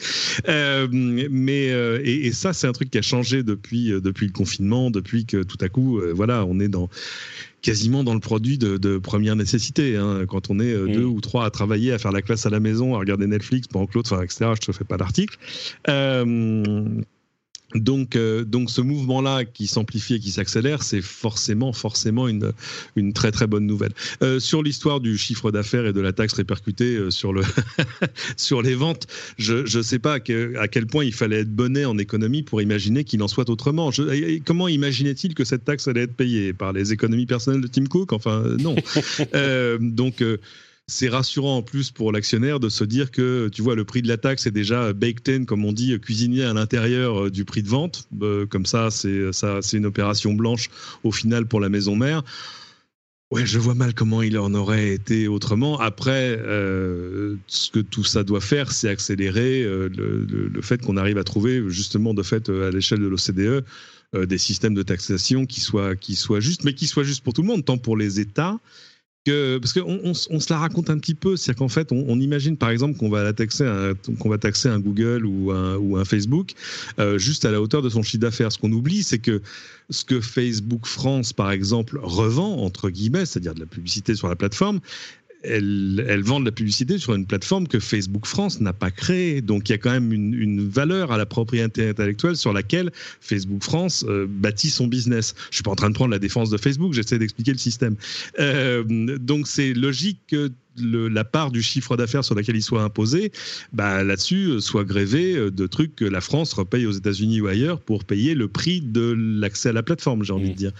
Euh, mais euh, et, ça, c'est un truc qui a changé depuis depuis le confinement, depuis que tout à coup, voilà, on est dans quasiment dans le produit de, première nécessité. Hein. Quand on est deux ou trois à travailler, à faire la classe à la maison, à regarder Netflix pendant que l'autre, enfin, etc., je ne te fais pas l'article. Donc, euh, donc ce mouvement-là qui s'amplifie et qui s'accélère, c'est forcément, forcément une, une très très bonne nouvelle. Euh, sur l'histoire du chiffre d'affaires et de la taxe répercutée euh, sur, le sur les ventes, je ne sais pas à quel point il fallait être bonnet en économie pour imaginer qu'il en soit autrement. Je, comment imaginait-il que cette taxe allait être payée? Par les économies personnelles de Tim Cook? Enfin, non. donc c'est rassurant en plus pour l'actionnaire de se dire que tu vois le prix de la taxe est déjà baked in comme on dit cuisiné à l'intérieur euh, du prix de vente euh, comme ça c'est ça c'est une opération blanche au final pour la maison mère Ouais, je vois mal comment il en aurait été autrement. Après, euh, ce que tout ça doit faire, c'est accélérer le, fait qu'on arrive à trouver, justement, de fait, à l'échelle de l'OCDE, des systèmes de taxation qui soient, qui soient justes, mais qui soient justes pour tout le monde, tant pour les États parce qu'on on, se la raconte un petit peu, c'est-à-dire qu'en fait, on, imagine par exemple qu'on va taxer un, Google ou un, ou un Facebook euh, juste à la hauteur de son chiffre d'affaires. Ce qu'on oublie, c'est que ce que Facebook France, par exemple, revend entre guillemets, c'est-à-dire de la publicité sur la plateforme, elles, vendent la publicité sur une plateforme que Facebook France n'a pas créée. Donc il y a quand même une, valeur à la propriété intellectuelle sur laquelle Facebook France euh, bâtit son business. Je suis pas en train de prendre la défense de Facebook, j'essaie d'expliquer le système. Euh, donc c'est logique que la part du chiffre d'affaires sur laquelle il soit imposé, bah, là-dessus, euh, soit grévé euh, de trucs que la France repaye aux États-Unis ou ailleurs pour payer le prix de l'accès à la plateforme, j'ai envie de mmh. dire.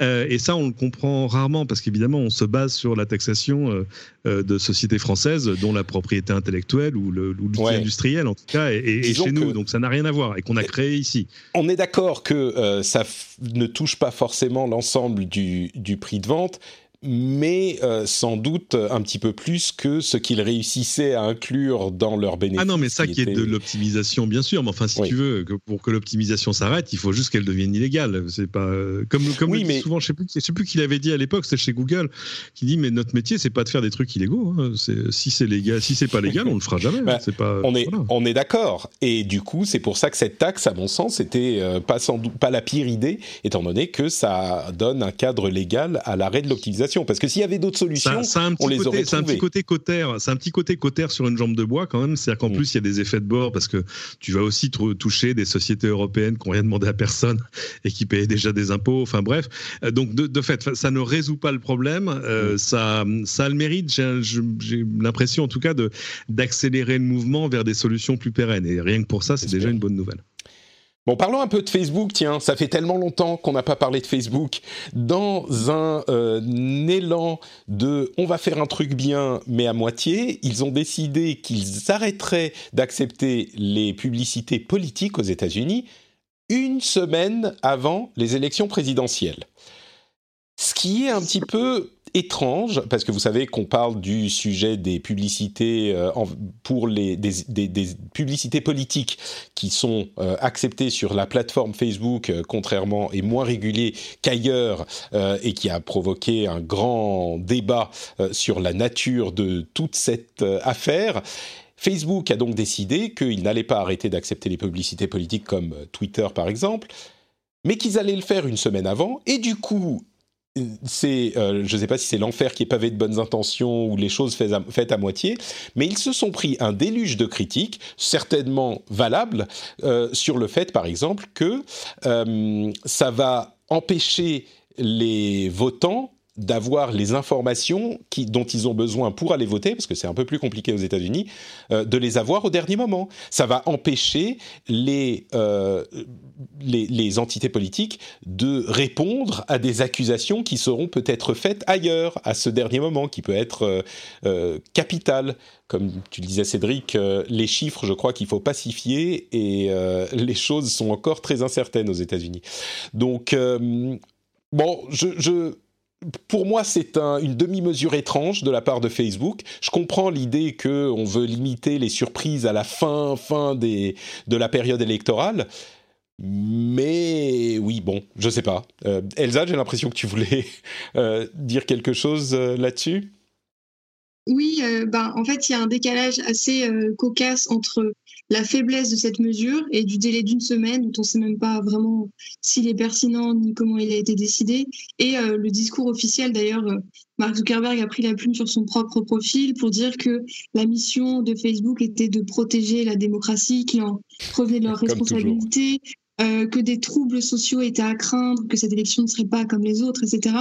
Euh, et ça, on le comprend rarement parce qu'évidemment, on se base sur la taxation de sociétés françaises dont la propriété intellectuelle ou l'outil industriel, en tout cas, est, chez nous. Donc ça n'a rien à voir et qu'on a créé ici. On est d'accord que ça ne touche pas forcément l'ensemble du, du prix de vente, mais euh, sans doute un petit peu plus que ce qu'ils réussissaient à inclure dans leur bénéfice. Ah non, mais ça qui, est de l'optimisation, bien sûr. Mais enfin, si tu veux, que pour que l'optimisation s'arrête, il faut juste qu'elle devienne illégale. C'est pas euh, comme comme oui, mais... souvent, je sais plus, je sais plus qui l'avait dit à l'époque, c'était chez Google, qui dit mais notre métier, c'est pas de faire des trucs illégaux. Hein. Si c'est légal, si c'est pas légal, on le fera jamais. Bah, c'est pas. On est on est d'accord. Et du coup, c'est pour ça que cette taxe, à mon sens, c'était euh, pas sans doute pas la pire idée, étant donné que ça donne un cadre légal à l'arrêt de l'optimisation parce que s'il y avait d'autres solutions, on les aurait C'est un petit côté cotère, c'est un petit côté cotère sur une jambe de bois quand même. C'est-à-dire qu'en mm. plus il y a des effets de bord parce que tu vas aussi toucher des sociétés européennes qui n'ont rien demandé à personne et qui payaient déjà des impôts. Enfin bref, euh, donc de, fait, ça ne résout pas le problème. Euh, mm. ça, ça a le mérite, j'ai l'impression en tout cas de d'accélérer le mouvement vers des solutions plus pérennes. Et rien que pour ça, c'est déjà une bonne nouvelle. Bon, parlons un peu de Facebook, tiens, ça fait tellement longtemps qu'on n'a pas parlé de Facebook. Dans un, euh, élan de on va faire un truc bien, mais à moitié, ils ont décidé qu'ils arrêteraient d'accepter les publicités politiques aux États-Unis une semaine avant les élections présidentielles. Ce qui est un petit peu étrange, parce que vous savez qu'on parle du sujet des publicités euh, pour les des, publicités politiques qui sont euh, acceptées sur la plateforme Facebook, euh, contrairement et moins régulier qu'ailleurs, et qui a provoqué un grand débat sur la nature de toute cette affaire. Facebook a donc décidé qu'il n'allait pas arrêter d'accepter les publicités politiques comme Twitter par exemple, mais qu'ils allaient le faire une semaine avant, et du coup, c'est, euh, je ne sais pas si c'est l'enfer qui est pavé de bonnes intentions ou les choses faites à, moitié, mais ils se sont pris un déluge de critiques, certainement valables, euh, sur le fait, par exemple, que euh, ça va empêcher les votants d'avoir les informations dont ils ont besoin pour aller voter, parce que c'est un peu plus compliqué aux États-Unis, euh, de les avoir au dernier moment. Ça va empêcher les, euh, les, les, entités politiques de répondre à des accusations qui seront peut-être faites ailleurs, à ce dernier moment, qui peut être euh, capital. Comme tu le disais, Cédric, les chiffres, je crois qu'il faut pacifier et les choses sont encore très incertaines aux États-Unis. Donc, bon, je pour moi, c'est une demi-mesure étrange de la part de Facebook. Je comprends l'idée qu'on veut limiter les surprises à la fin, fin de la période électorale. Mais oui, bon, je sais pas. Euh, Elsa, j'ai l'impression que tu voulais euh, dire quelque chose euh, là-dessus. Oui, ben, en fait, il y a un décalage assez cocasse entre la faiblesse de cette mesure et du délai d'une semaine, dont on ne sait même pas vraiment s'il est pertinent ni comment il a été décidé, et euh, le discours officiel d'ailleurs. Euh, Mark Zuckerberg a pris la plume sur son propre profil pour dire que la mission de Facebook était de protéger la démocratie, qui en revenait de leur responsabilité, euh, que des troubles sociaux étaient à craindre, que cette élection ne serait pas comme les autres, etc.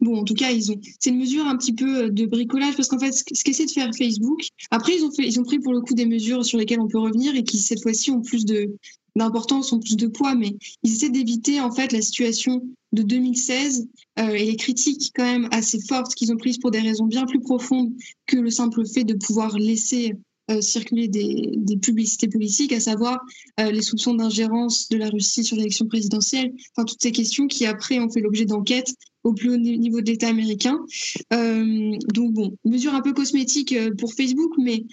Bon, en tout cas, ils ont. C'est une mesure un petit peu euh, de bricolage parce qu'en fait, ce qu'essaie de faire Facebook. Après, ils ont fait, ils ont pris pour le coup des mesures sur lesquelles on peut revenir et qui cette fois-ci ont plus de d'importance, ont plus de poids, mais ils essaient d'éviter en fait la situation de 2016 euh, et les critiques quand même assez fortes qu'ils ont prises pour des raisons bien plus profondes que le simple fait de pouvoir laisser circuler des, publicités politiques, à savoir euh, les soupçons d'ingérence de la Russie sur l'élection présidentielle, enfin toutes ces questions qui après ont fait l'objet d'enquêtes au plus haut niveau de l'État américain. Euh, donc bon, mesure un peu cosmétique euh, pour Facebook, mais,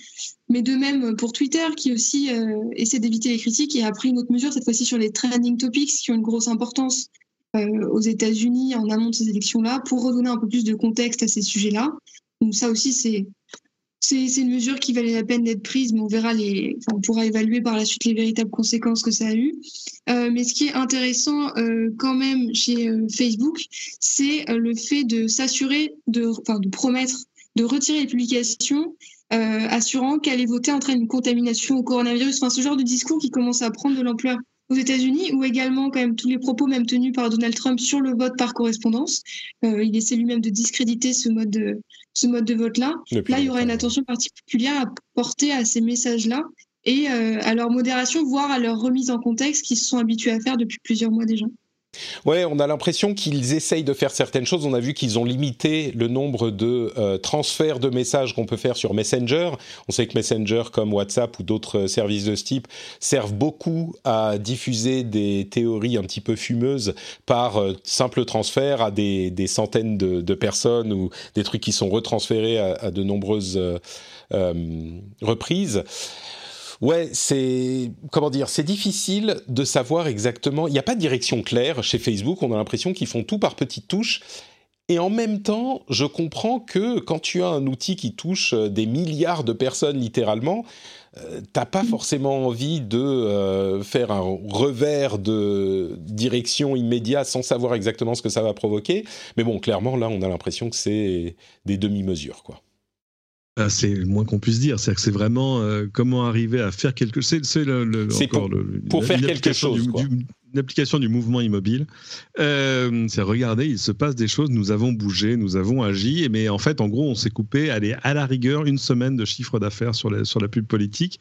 mais de même pour Twitter qui aussi essaie d'éviter les critiques et a pris une autre mesure, cette fois-ci sur les trending topics qui ont une grosse importance aux États-Unis en amont de ces élections-là pour redonner un peu plus de contexte à ces sujets-là. Donc ça aussi, c'est c'est une mesure qui valait la peine d'être prise, mais on verra les, on pourra évaluer par la suite les véritables conséquences que ça a eu. Euh, mais ce qui est intéressant euh, quand même chez euh, Facebook, c'est le fait de s'assurer, de, promettre de retirer les publications, assurant qu'aller voter entraîne une contamination au coronavirus. Enfin, ce genre de discours qui commence à prendre de l'ampleur aux États-Unis, ou également quand même tous les propos même tenus par Donald Trump sur le vote par correspondance. Euh, il essaie lui-même de discréditer ce mode de, ce mode de vote-là. Là, il y aura une attention particulière à porter à ces messages-là et euh, à leur modération, voire à leur remise en contexte qu'ils se sont habitués à faire depuis plusieurs mois déjà. Ouais, on a l'impression qu'ils essayent de faire certaines choses. On a vu qu'ils ont limité le nombre de euh, transferts de messages qu'on peut faire sur Messenger. On sait que Messenger, comme WhatsApp ou d'autres euh, services de ce type, servent beaucoup à diffuser des théories un petit peu fumeuses par euh, simple transfert à des, centaines de, personnes ou des trucs qui sont retransférés à, de nombreuses reprises. Ouais, c'est comment dire, c'est difficile de savoir exactement. Il n'y a pas de direction claire chez Facebook. On a l'impression qu'ils font tout par petites touches. Et en même temps, je comprends que quand tu as un outil qui touche euh, des milliards de personnes littéralement, euh, t'as pas forcément envie de euh, faire un revers de direction immédiat sans savoir exactement ce que ça va provoquer. Mais bon, clairement, là, on a l'impression que c'est des demi-mesures, quoi. Ah, c'est le moins qu'on puisse dire. C'est vraiment euh, comment arriver à faire quelque chose. C'est le, pour, pour faire quelque chose. Du, une application du mouvement immobile. Euh, c'est regardez, il se passe des choses, nous avons bougé, nous avons agi, mais en fait, en gros, on s'est coupé, allez, à la rigueur, une semaine de chiffre d'affaires sur, la, sur la pub politique.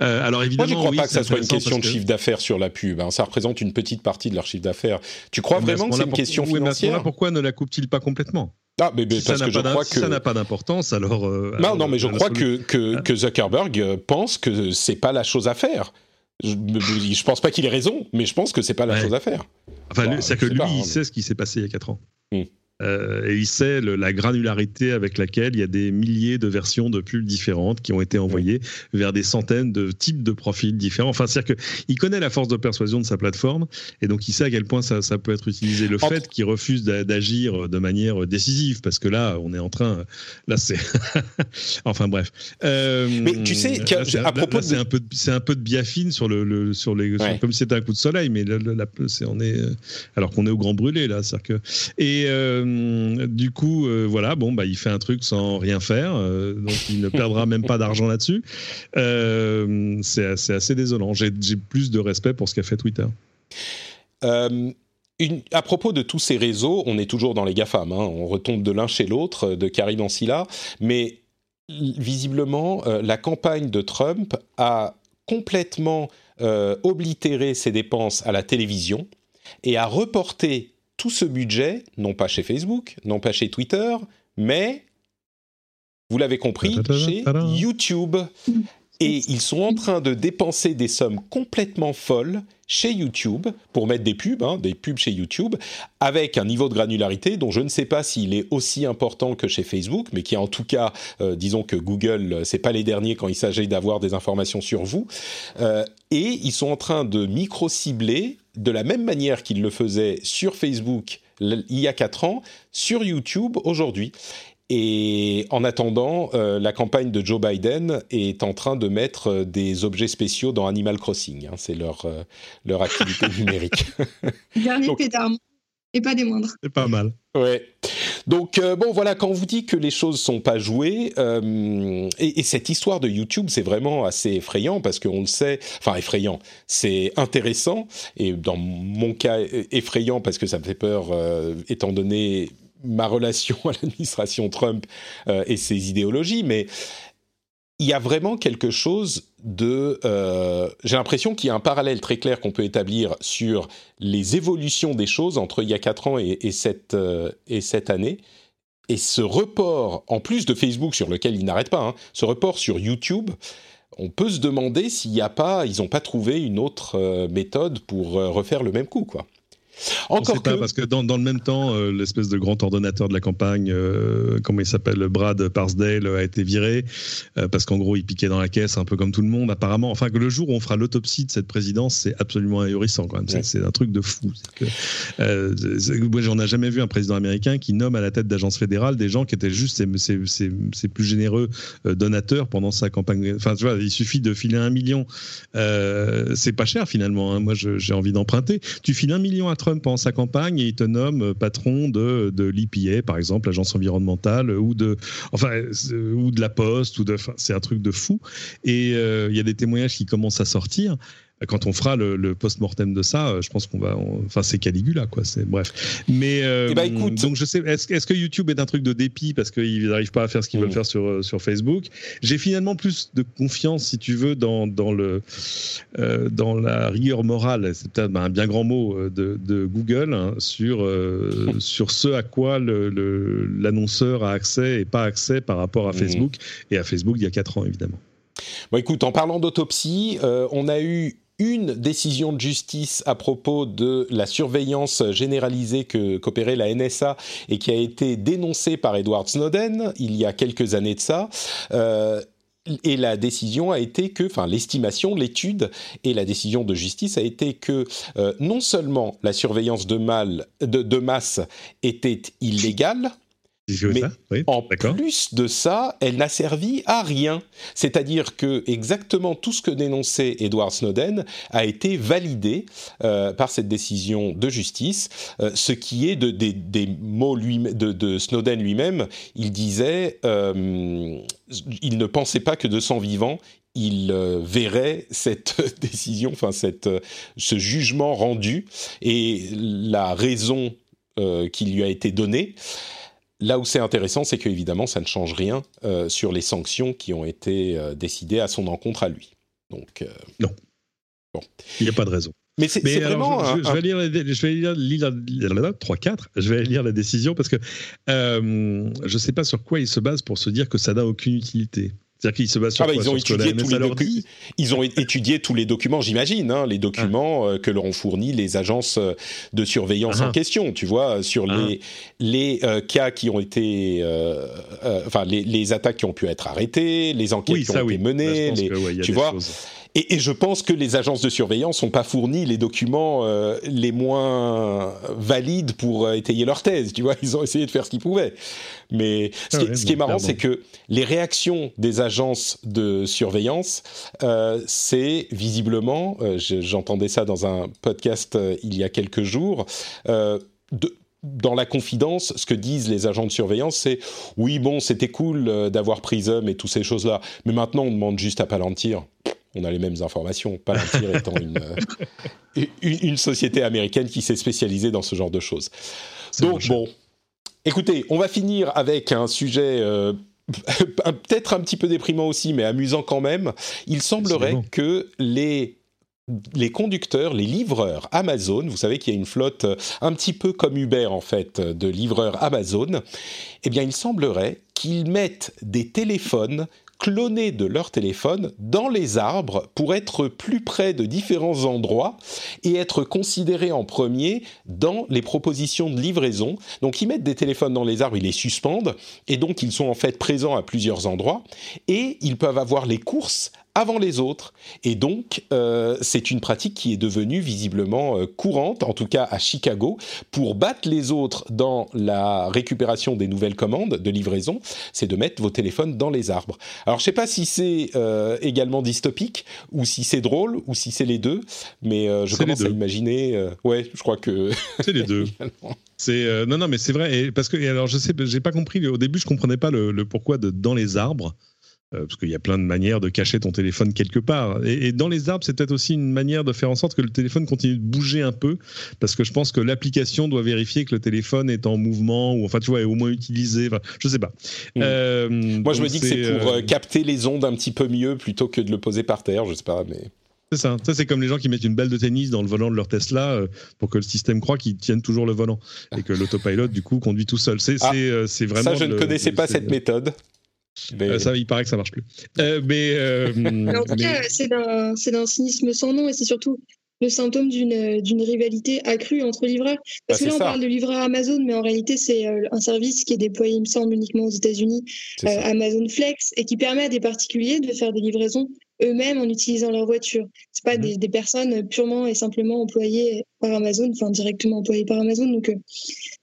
Euh, alors évidemment, Moi, je ne crois pas que ça soit une question de chiffre d'affaires sur la pub. Hein. Ça représente une petite partie de leur chiffre d'affaires. Tu crois vraiment que c'est une question financière? mais Pourquoi ne la coupe-t-il pas complètement? Ah, mais, parce que je crois que ça n'a pas d'importance, alors. Euh, non, non, mais je crois que, que, que, Zuckerberg pense que c'est pas la chose à faire. Je, je pense pas qu'il ait raison, mais je pense que c'est pas la chose à faire. Enfin, c'est que lui, il hein, sait ce qui s'est passé il y a 4 ans. Hmm. Euh, et il sait la granularité avec laquelle il y a des milliers de versions de pubs différentes qui ont été envoyées vers des centaines de types de profils différents. Enfin, c'est-à-dire qu'il connaît la force de persuasion de sa plateforme et donc il sait à quel point ça, ça peut être utilisé. Le fait qu'il refuse d'agir de manière décisive, parce que là, on est en train. Là, c'est. enfin, bref. Euh, Mais tu sais, à propos c'est un peu, un peu de biafine sur le, sur les, comme si c'était un coup de soleil, mais là, c'est on est alors qu'on est au grand brûlé là, c'est que et euh, du coup, voilà, bon, bah, il fait un truc sans rien faire, donc il ne perdra même pas d'argent là-dessus. c'est assez, désolant. J'ai plus de respect pour ce qu'a fait Twitter. À propos de tous ces réseaux, on est toujours dans les GAFAM, hein, on retombe de l'un chez l'autre, de Karim Ancilla, mais visiblement, la campagne de Trump a complètement euh, oblitérer ses dépenses à la télévision et à reporter tout ce budget, non pas chez Facebook, non pas chez Twitter, mais, vous l'avez compris, chez YouTube. Et ils sont en train de dépenser des sommes complètement folles chez YouTube pour mettre des pubs, hein, des pubs chez YouTube, avec un niveau de granularité dont je ne sais pas s'il est aussi important que chez Facebook, mais qui est en tout cas, euh, disons que Google, euh, c'est pas les derniers quand il s'agit d'avoir des informations sur vous. Euh, et ils sont en train de micro-cibler de la même manière qu'ils le faisaient sur Facebook il y a quatre ans, sur YouTube aujourd'hui. Et en attendant, euh, la campagne de Joe Biden est en train de mettre euh, des objets spéciaux dans Animal Crossing. Hein. c'est leur, euh, leur activité numérique. Dernier pétard, et pas des moindres. C'est pas mal. Ouais. Donc bon voilà, quand on vous dit que les choses sont pas jouées, et, et, cette histoire de YouTube, c'est vraiment assez effrayant parce qu'on le sait, enfin effrayant, c'est intéressant et dans mon cas effrayant parce que ça me fait peur étant donné ma relation à l'administration Trump euh, et ses idéologies, mais il y a vraiment quelque chose de... Euh, j'ai l'impression qu'il y a un parallèle très clair qu'on peut établir sur les évolutions des choses entre il y a 4 ans et, cette, euh, et cette année. Et ce report, en plus de Facebook sur lequel il n'arrête pas, hein, ce report sur YouTube, on peut se demander s'il n'y a pas, ils n'ont pas trouvé une autre méthode pour refaire le même coup, quoi. Encore que... pas, parce que dans, dans le même temps, euh, l'espèce de grand ordonnateur de la campagne, euh, comment il s'appelle, Brad Parsdale, a été viré euh, parce qu'en gros, il piquait dans la caisse un peu comme tout le monde, apparemment. Enfin, que le jour où on fera l'autopsie de cette présidence, c'est absolument ahurissant quand même. C'est un truc de fou. moi, j'en ai jamais vu un président américain qui nomme à la tête d'agences fédérales des gens qui étaient juste ses, plus généreux donateurs pendant sa campagne. Enfin, tu vois, il suffit de filer un million. c'est pas cher finalement. Hein. Moi, j'ai envie d'emprunter. Tu files un million à Trump pendant sa campagne et il te nomme euh, patron de, de l'EPA, par exemple, l'agence environnementale, ou de, enfin, euh, ou de la Poste, ou de, c'est un truc de fou. Et euh, il y a des témoignages qui commencent à sortir quand on fera le, post-mortem de ça, euh, je pense qu'on va. Enfin, c'est Caligula, quoi. C'est bref. Mais euh, eh ben, écoute, donc je sais. Est-ce, est que YouTube est un truc de dépit parce qu'ils n'arrivent pas à faire ce qu'ils veulent mm. faire sur euh, sur Facebook? J'ai finalement plus de confiance, si tu veux, dans dans le dans la rigueur morale. C'est peut-être un bien grand mot de, de Google hein, sur sur ce à quoi le, l'annonceur a accès et pas accès par rapport à mm. Facebook et à Facebook il y a quatre ans évidemment. Bon, écoute, en parlant d'autopsie, on a eu une décision de justice à propos de la surveillance généralisée que qu'opérait la NSA et qui a été dénoncée par Edward Snowden il y a quelques années de ça. Euh, et la décision a été que, enfin l'estimation, l'étude et la décision de justice a été que euh, non seulement la surveillance de, de masse était illégale, mais en plus de ça, elle n'a servi à rien. C'est-à-dire que exactement tout ce que dénonçait Edward Snowden a été validé euh, par cette décision de justice, euh, ce qui est de, des mots lui, de, de, Snowden lui-même. Il disait, euh, il ne pensait pas que de son vivant, il verrait cette décision, enfin cette, ce jugement rendu et la raison qui lui a été donnée. Là où c'est intéressant, c'est qu'évidemment, ça ne change rien euh, sur les sanctions qui ont été euh, décidées à son encontre à lui. Donc, euh, non. Bon. Il n'y a pas de raison. Mais c'est vraiment. Je, vais lire, je vais lire, lire 3-4. Je vais lire la décision parce que je ne sais pas sur quoi il se base pour se dire que ça n'a aucune utilité. C'est-à-dire qu'ils se basent sur, ah bah, ils, ont étudié tous les ils ont étudié tous les documents, j'imagine, hein, les documents ah. euh, que leur ont fournis les agences euh, de surveillance en ah. question, tu vois, sur les, les euh, cas qui ont été, enfin, les, les, attaques qui ont pu être arrêtées, les enquêtes qui ont été menées, les, tu vois. Et, et, je pense que les agences de surveillance n'ont pas fourni les documents euh, les moins valides pour euh, étayer leur thèse. Tu vois, ils ont essayé de faire ce qu'ils pouvaient. Mais ce, qui, ce qui, est marrant, c'est que les réactions des agences de surveillance, euh, c'est visiblement, euh, j'entendais ça dans un podcast il y a quelques jours, de dans la confidence, ce que disent les agents de surveillance, c'est oui, bon, c'était cool euh, d'avoir Prism et toutes ces choses-là, mais maintenant on demande juste à Palantir. On a les mêmes informations. Palantir étant euh, une, une, société américaine qui s'est spécialisée dans ce genre de choses. Donc bon, écoutez, on va finir avec un sujet. Euh, peut-être un petit peu déprimant aussi, mais amusant quand même. Il semblerait que les les conducteurs, les livreurs Amazon, vous savez qu'il y a une flotte euh, un petit peu comme Uber en fait de livreurs Amazon, eh bien il semblerait qu'ils mettent des téléphones clonés de leur téléphone dans les arbres pour être plus près de différents endroits et être considérés en premier dans les propositions de livraison. Donc ils mettent des téléphones dans les arbres, ils les suspendent et donc ils sont en fait présents à plusieurs endroits et ils peuvent avoir les courses avant les autres. Et donc, euh, c'est une pratique qui est devenue visiblement euh, courante, en tout cas à Chicago, pour battre les autres dans la récupération des nouvelles commandes de livraison, c'est de mettre vos téléphones dans les arbres. Alors, je ne sais pas si c'est euh, également dystopique, ou si c'est drôle, ou si c'est les deux, mais je commence à imaginer... ouais, je crois que... C'est les deux. C'est non non mais c'est vrai et parce que et alors je sais j'ai pas compris au début je comprenais pas le, le pourquoi de dans les arbres euh, parce qu'il y a plein de manières de cacher ton téléphone quelque part. Et, dans les arbres, c'est peut-être aussi une manière de faire en sorte que le téléphone continue de bouger un peu, parce que je pense que l'application doit vérifier que le téléphone est en mouvement, ou enfin, tu vois, est au moins utilisé. Enfin, je sais pas. Mm. Euh, Moi, je me dis que c'est pour euh, capter les ondes un petit peu mieux plutôt que de le poser par terre, je sais pas, mais. C'est ça. Ça, c'est comme les gens qui mettent une balle de tennis dans le volant de leur Tesla pour que le système croit qu'ils tiennent toujours le volant et que l'autopilot, du coup, conduit tout seul. C'est ah, vraiment. Ça, je ne connaissais pas cette méthode. Euh, ça, il paraît que ça marche plus. Euh, mais, euh, en tout cas, c'est d'un cynisme sans nom et c'est surtout le symptôme d'une rivalité accrue entre livreurs. Parce bah, que là, on parle de livreurs Amazon, mais en réalité, c'est un service qui est déployé, il me semble, uniquement aux États-Unis, Amazon Flex, et qui permet à des particuliers de faire des livraisons eux-mêmes en utilisant leur voiture. C'est pas mhm. des, personnes purement et simplement employées par Amazon, enfin directement employées par Amazon. Donc,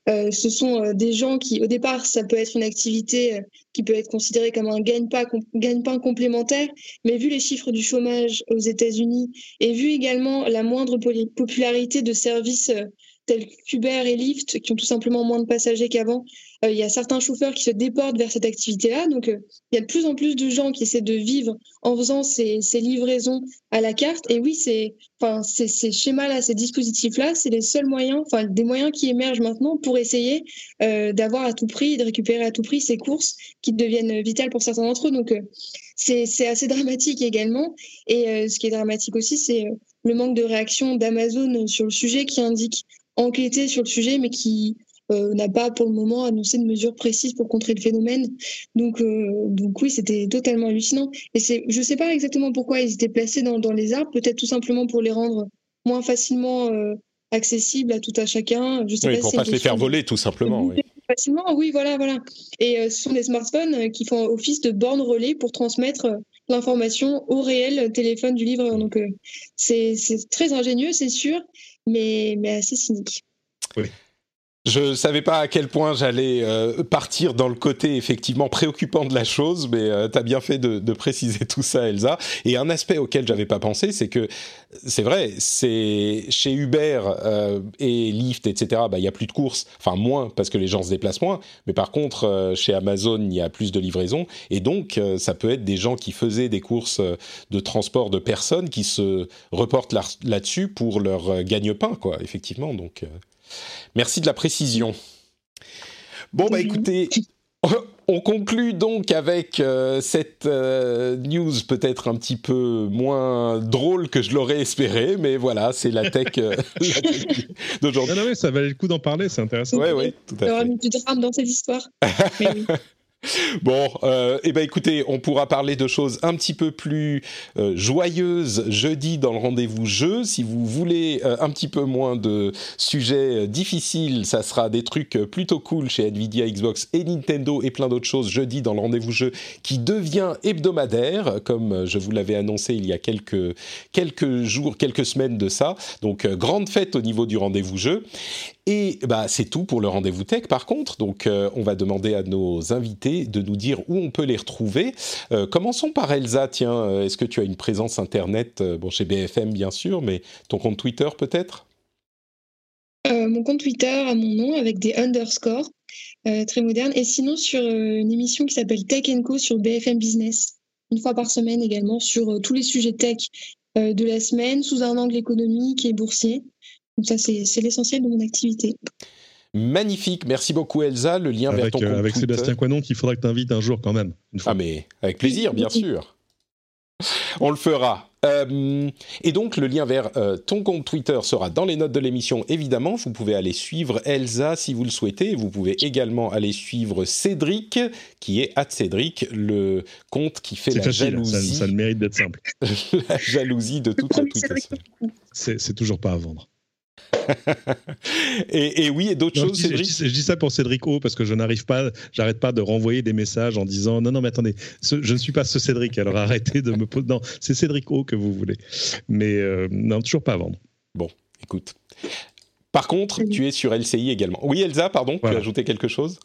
euh, ce sont euh, des gens qui, au départ, ça peut être une activité euh, qui peut être considérée comme un gagne-pain gagne complémentaire, mais vu les chiffres du chômage aux États-Unis et vu également la moindre popularité de services tels qu'Uber et Lyft, qui ont tout simplement moins de passagers qu'avant, euh, il y a certains chauffeurs qui se déportent vers cette activité-là. Donc, euh, il y a de plus en plus de gens qui essaient de vivre en faisant ces, livraisons à la carte. Et oui, c'est, enfin, ces, schémas-là, ces dispositifs-là, c'est les seuls moyens, enfin, des moyens qui émergent maintenant pour essayer euh, d'avoir à tout prix, de récupérer à tout prix ces courses qui deviennent vitales pour certains d'entre eux. Donc, c'est assez dramatique également. Et ce qui est dramatique aussi, c'est le manque de réaction d'Amazon sur le sujet qui indique enquêter sur le sujet, mais qui euh, n'a pas pour le moment annoncé de mesures précises pour contrer le phénomène. Donc, euh, donc oui, c'était totalement hallucinant. Et c'est, je ne sais pas exactement pourquoi ils étaient placés dans, dans les arbres, peut-être tout simplement pour les rendre moins facilement euh, accessibles à tout à chacun. Je sais oui, pas pour ne pas se les faire voler, tout simplement. Oui. Facilement, oui, voilà, voilà. Et ce sont des smartphones qui font office de borne relais pour transmettre l'information au réel téléphone du livreur. Donc, c'est très ingénieux, c'est sûr, mais, mais assez cynique. Oui. Je savais pas à quel point j'allais euh, partir dans le côté effectivement préoccupant de la chose, mais euh, tu as bien fait de, préciser tout ça, Elsa. Et un aspect auquel j'avais pas pensé, c'est que c'est vrai, c'est chez Uber euh, et Lyft, etc. Bah il y a plus de courses, enfin moins parce que les gens se déplacent moins. Mais par contre, chez Amazon, il y a plus de livraisons, et donc ça peut être des gens qui faisaient des courses de transport de personnes qui se reportent là-dessus pour leur gagne-pain, quoi. Effectivement, donc. Merci de la précision. Bon, bah écoutez, on conclut donc avec euh, cette euh, news peut-être un petit peu moins drôle que je l'aurais espéré, mais voilà, c'est la tech, euh, d'aujourd'hui. Non, non, mais ça valait le coup d'en parler, c'est intéressant. Oui, oui, tout à fait. Il y aura du drame dans cette histoire. Bon, euh, eh ben écoutez, on pourra parler de choses un petit peu plus euh, joyeuses jeudi dans le rendez-vous jeu. Si vous voulez euh, un petit peu moins de sujets difficiles, ça sera des trucs plutôt cool chez Nvidia, Xbox et Nintendo et plein d'autres choses jeudi dans le rendez-vous jeu qui devient hebdomadaire, comme je vous l'avais annoncé il y a quelques quelques jours, quelques semaines de ça. Donc grande fête au niveau du rendez-vous jeu. Et bah, c'est tout pour le rendez-vous tech par contre. Donc euh, on va demander à nos invités de nous dire où on peut les retrouver. Euh, commençons par Elsa. Tiens, euh, est-ce que tu as une présence internet Bon, chez BFM bien sûr, mais ton compte Twitter peut-être? Mon compte Twitter à mon nom avec des underscores, très moderne. Et sinon, sur une émission qui s'appelle Tech Co sur BFM Business, une fois par semaine également, sur tous les sujets tech de la semaine, sous un angle économique et boursier. Donc ça, c'est l'essentiel de mon activité. Magnifique, merci beaucoup Elsa. Le lien vers ton compte Avec Sébastien Coinon qu'il faudra que tu invites un jour quand même. Ah mais avec plaisir, bien sûr. On le fera. Euh, et donc, le lien vers euh, ton compte Twitter sera dans les notes de l'émission, évidemment. Vous pouvez aller suivre Elsa si vous le souhaitez. Vous pouvez également aller suivre Cédric, qui est at Cédric, le compte qui fait la jalousie. Ça, ça, le mérite d'être simple. la jalousie de toute la Twitter. C'est toujours pas à vendre. et, oui, et d'autres choses, je, je, dis, ça pour Cédric O parce que je n'arrive pas, j'arrête pas de renvoyer des messages en disant non, non, mais attendez, je ne suis pas ce Cédric, alors arrêtez de me poser. Non, c'est Cédric O que vous voulez. Mais euh, non, toujours pas à vendre. Bon, écoute. Par contre, tu es sur LCI également. Oui, Elsa, pardon, tu as ajouté quelque chose?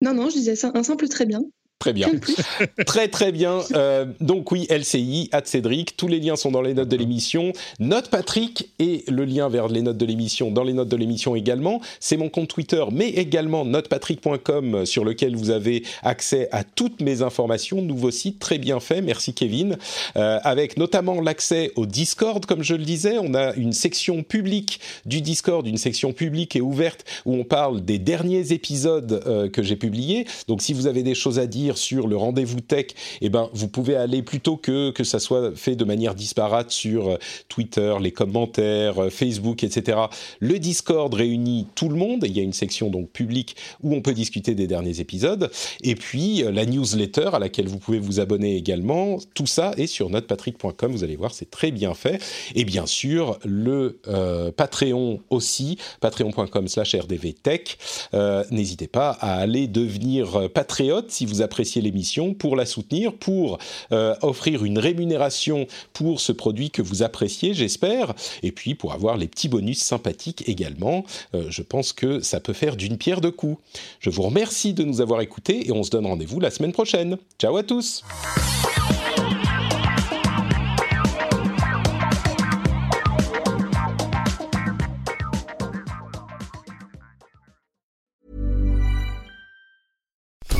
Non, non, je disais ça, un simple très bien. Très bien. très très bien. Euh, donc oui, LCI, at Cédric, tous les liens sont dans les notes de l'émission. Note Patrick et le lien vers les notes de l'émission dans les notes de l'émission également. C'est mon compte Twitter, mais également notepatrick.com sur lequel vous avez accès à toutes mes informations. Nouveau site très bien fait, merci Kevin. Euh, avec notamment l'accès au Discord, comme je le disais. On a une section publique du Discord, une section publique et ouverte où on parle des derniers épisodes euh, que j'ai publiés. Donc si vous avez des choses à dire, sur le rendez-vous tech, eh ben, vous pouvez aller plutôt que que ça soit fait de manière disparate sur euh, Twitter, les commentaires, euh, Facebook, etc. Le Discord réunit tout le monde. Il y a une section donc publique où on peut discuter des derniers épisodes. Et puis euh, la newsletter à laquelle vous pouvez vous abonner également. Tout ça est sur notrepatrick.com. Vous allez voir, c'est très bien fait. Et bien sûr, le Patreon aussi, patreon.com/rdvtech. N'hésitez pas à aller devenir patriote si vous appréciez apprécier l'émission, pour la soutenir, pour euh, offrir une rémunération pour ce produit que vous appréciez, j'espère, et puis pour avoir les petits bonus sympathiques également. Euh, je pense que ça peut faire d'une pierre deux coups. Je vous remercie de nous avoir écoutés et on se donne rendez-vous la semaine prochaine. Ciao à tous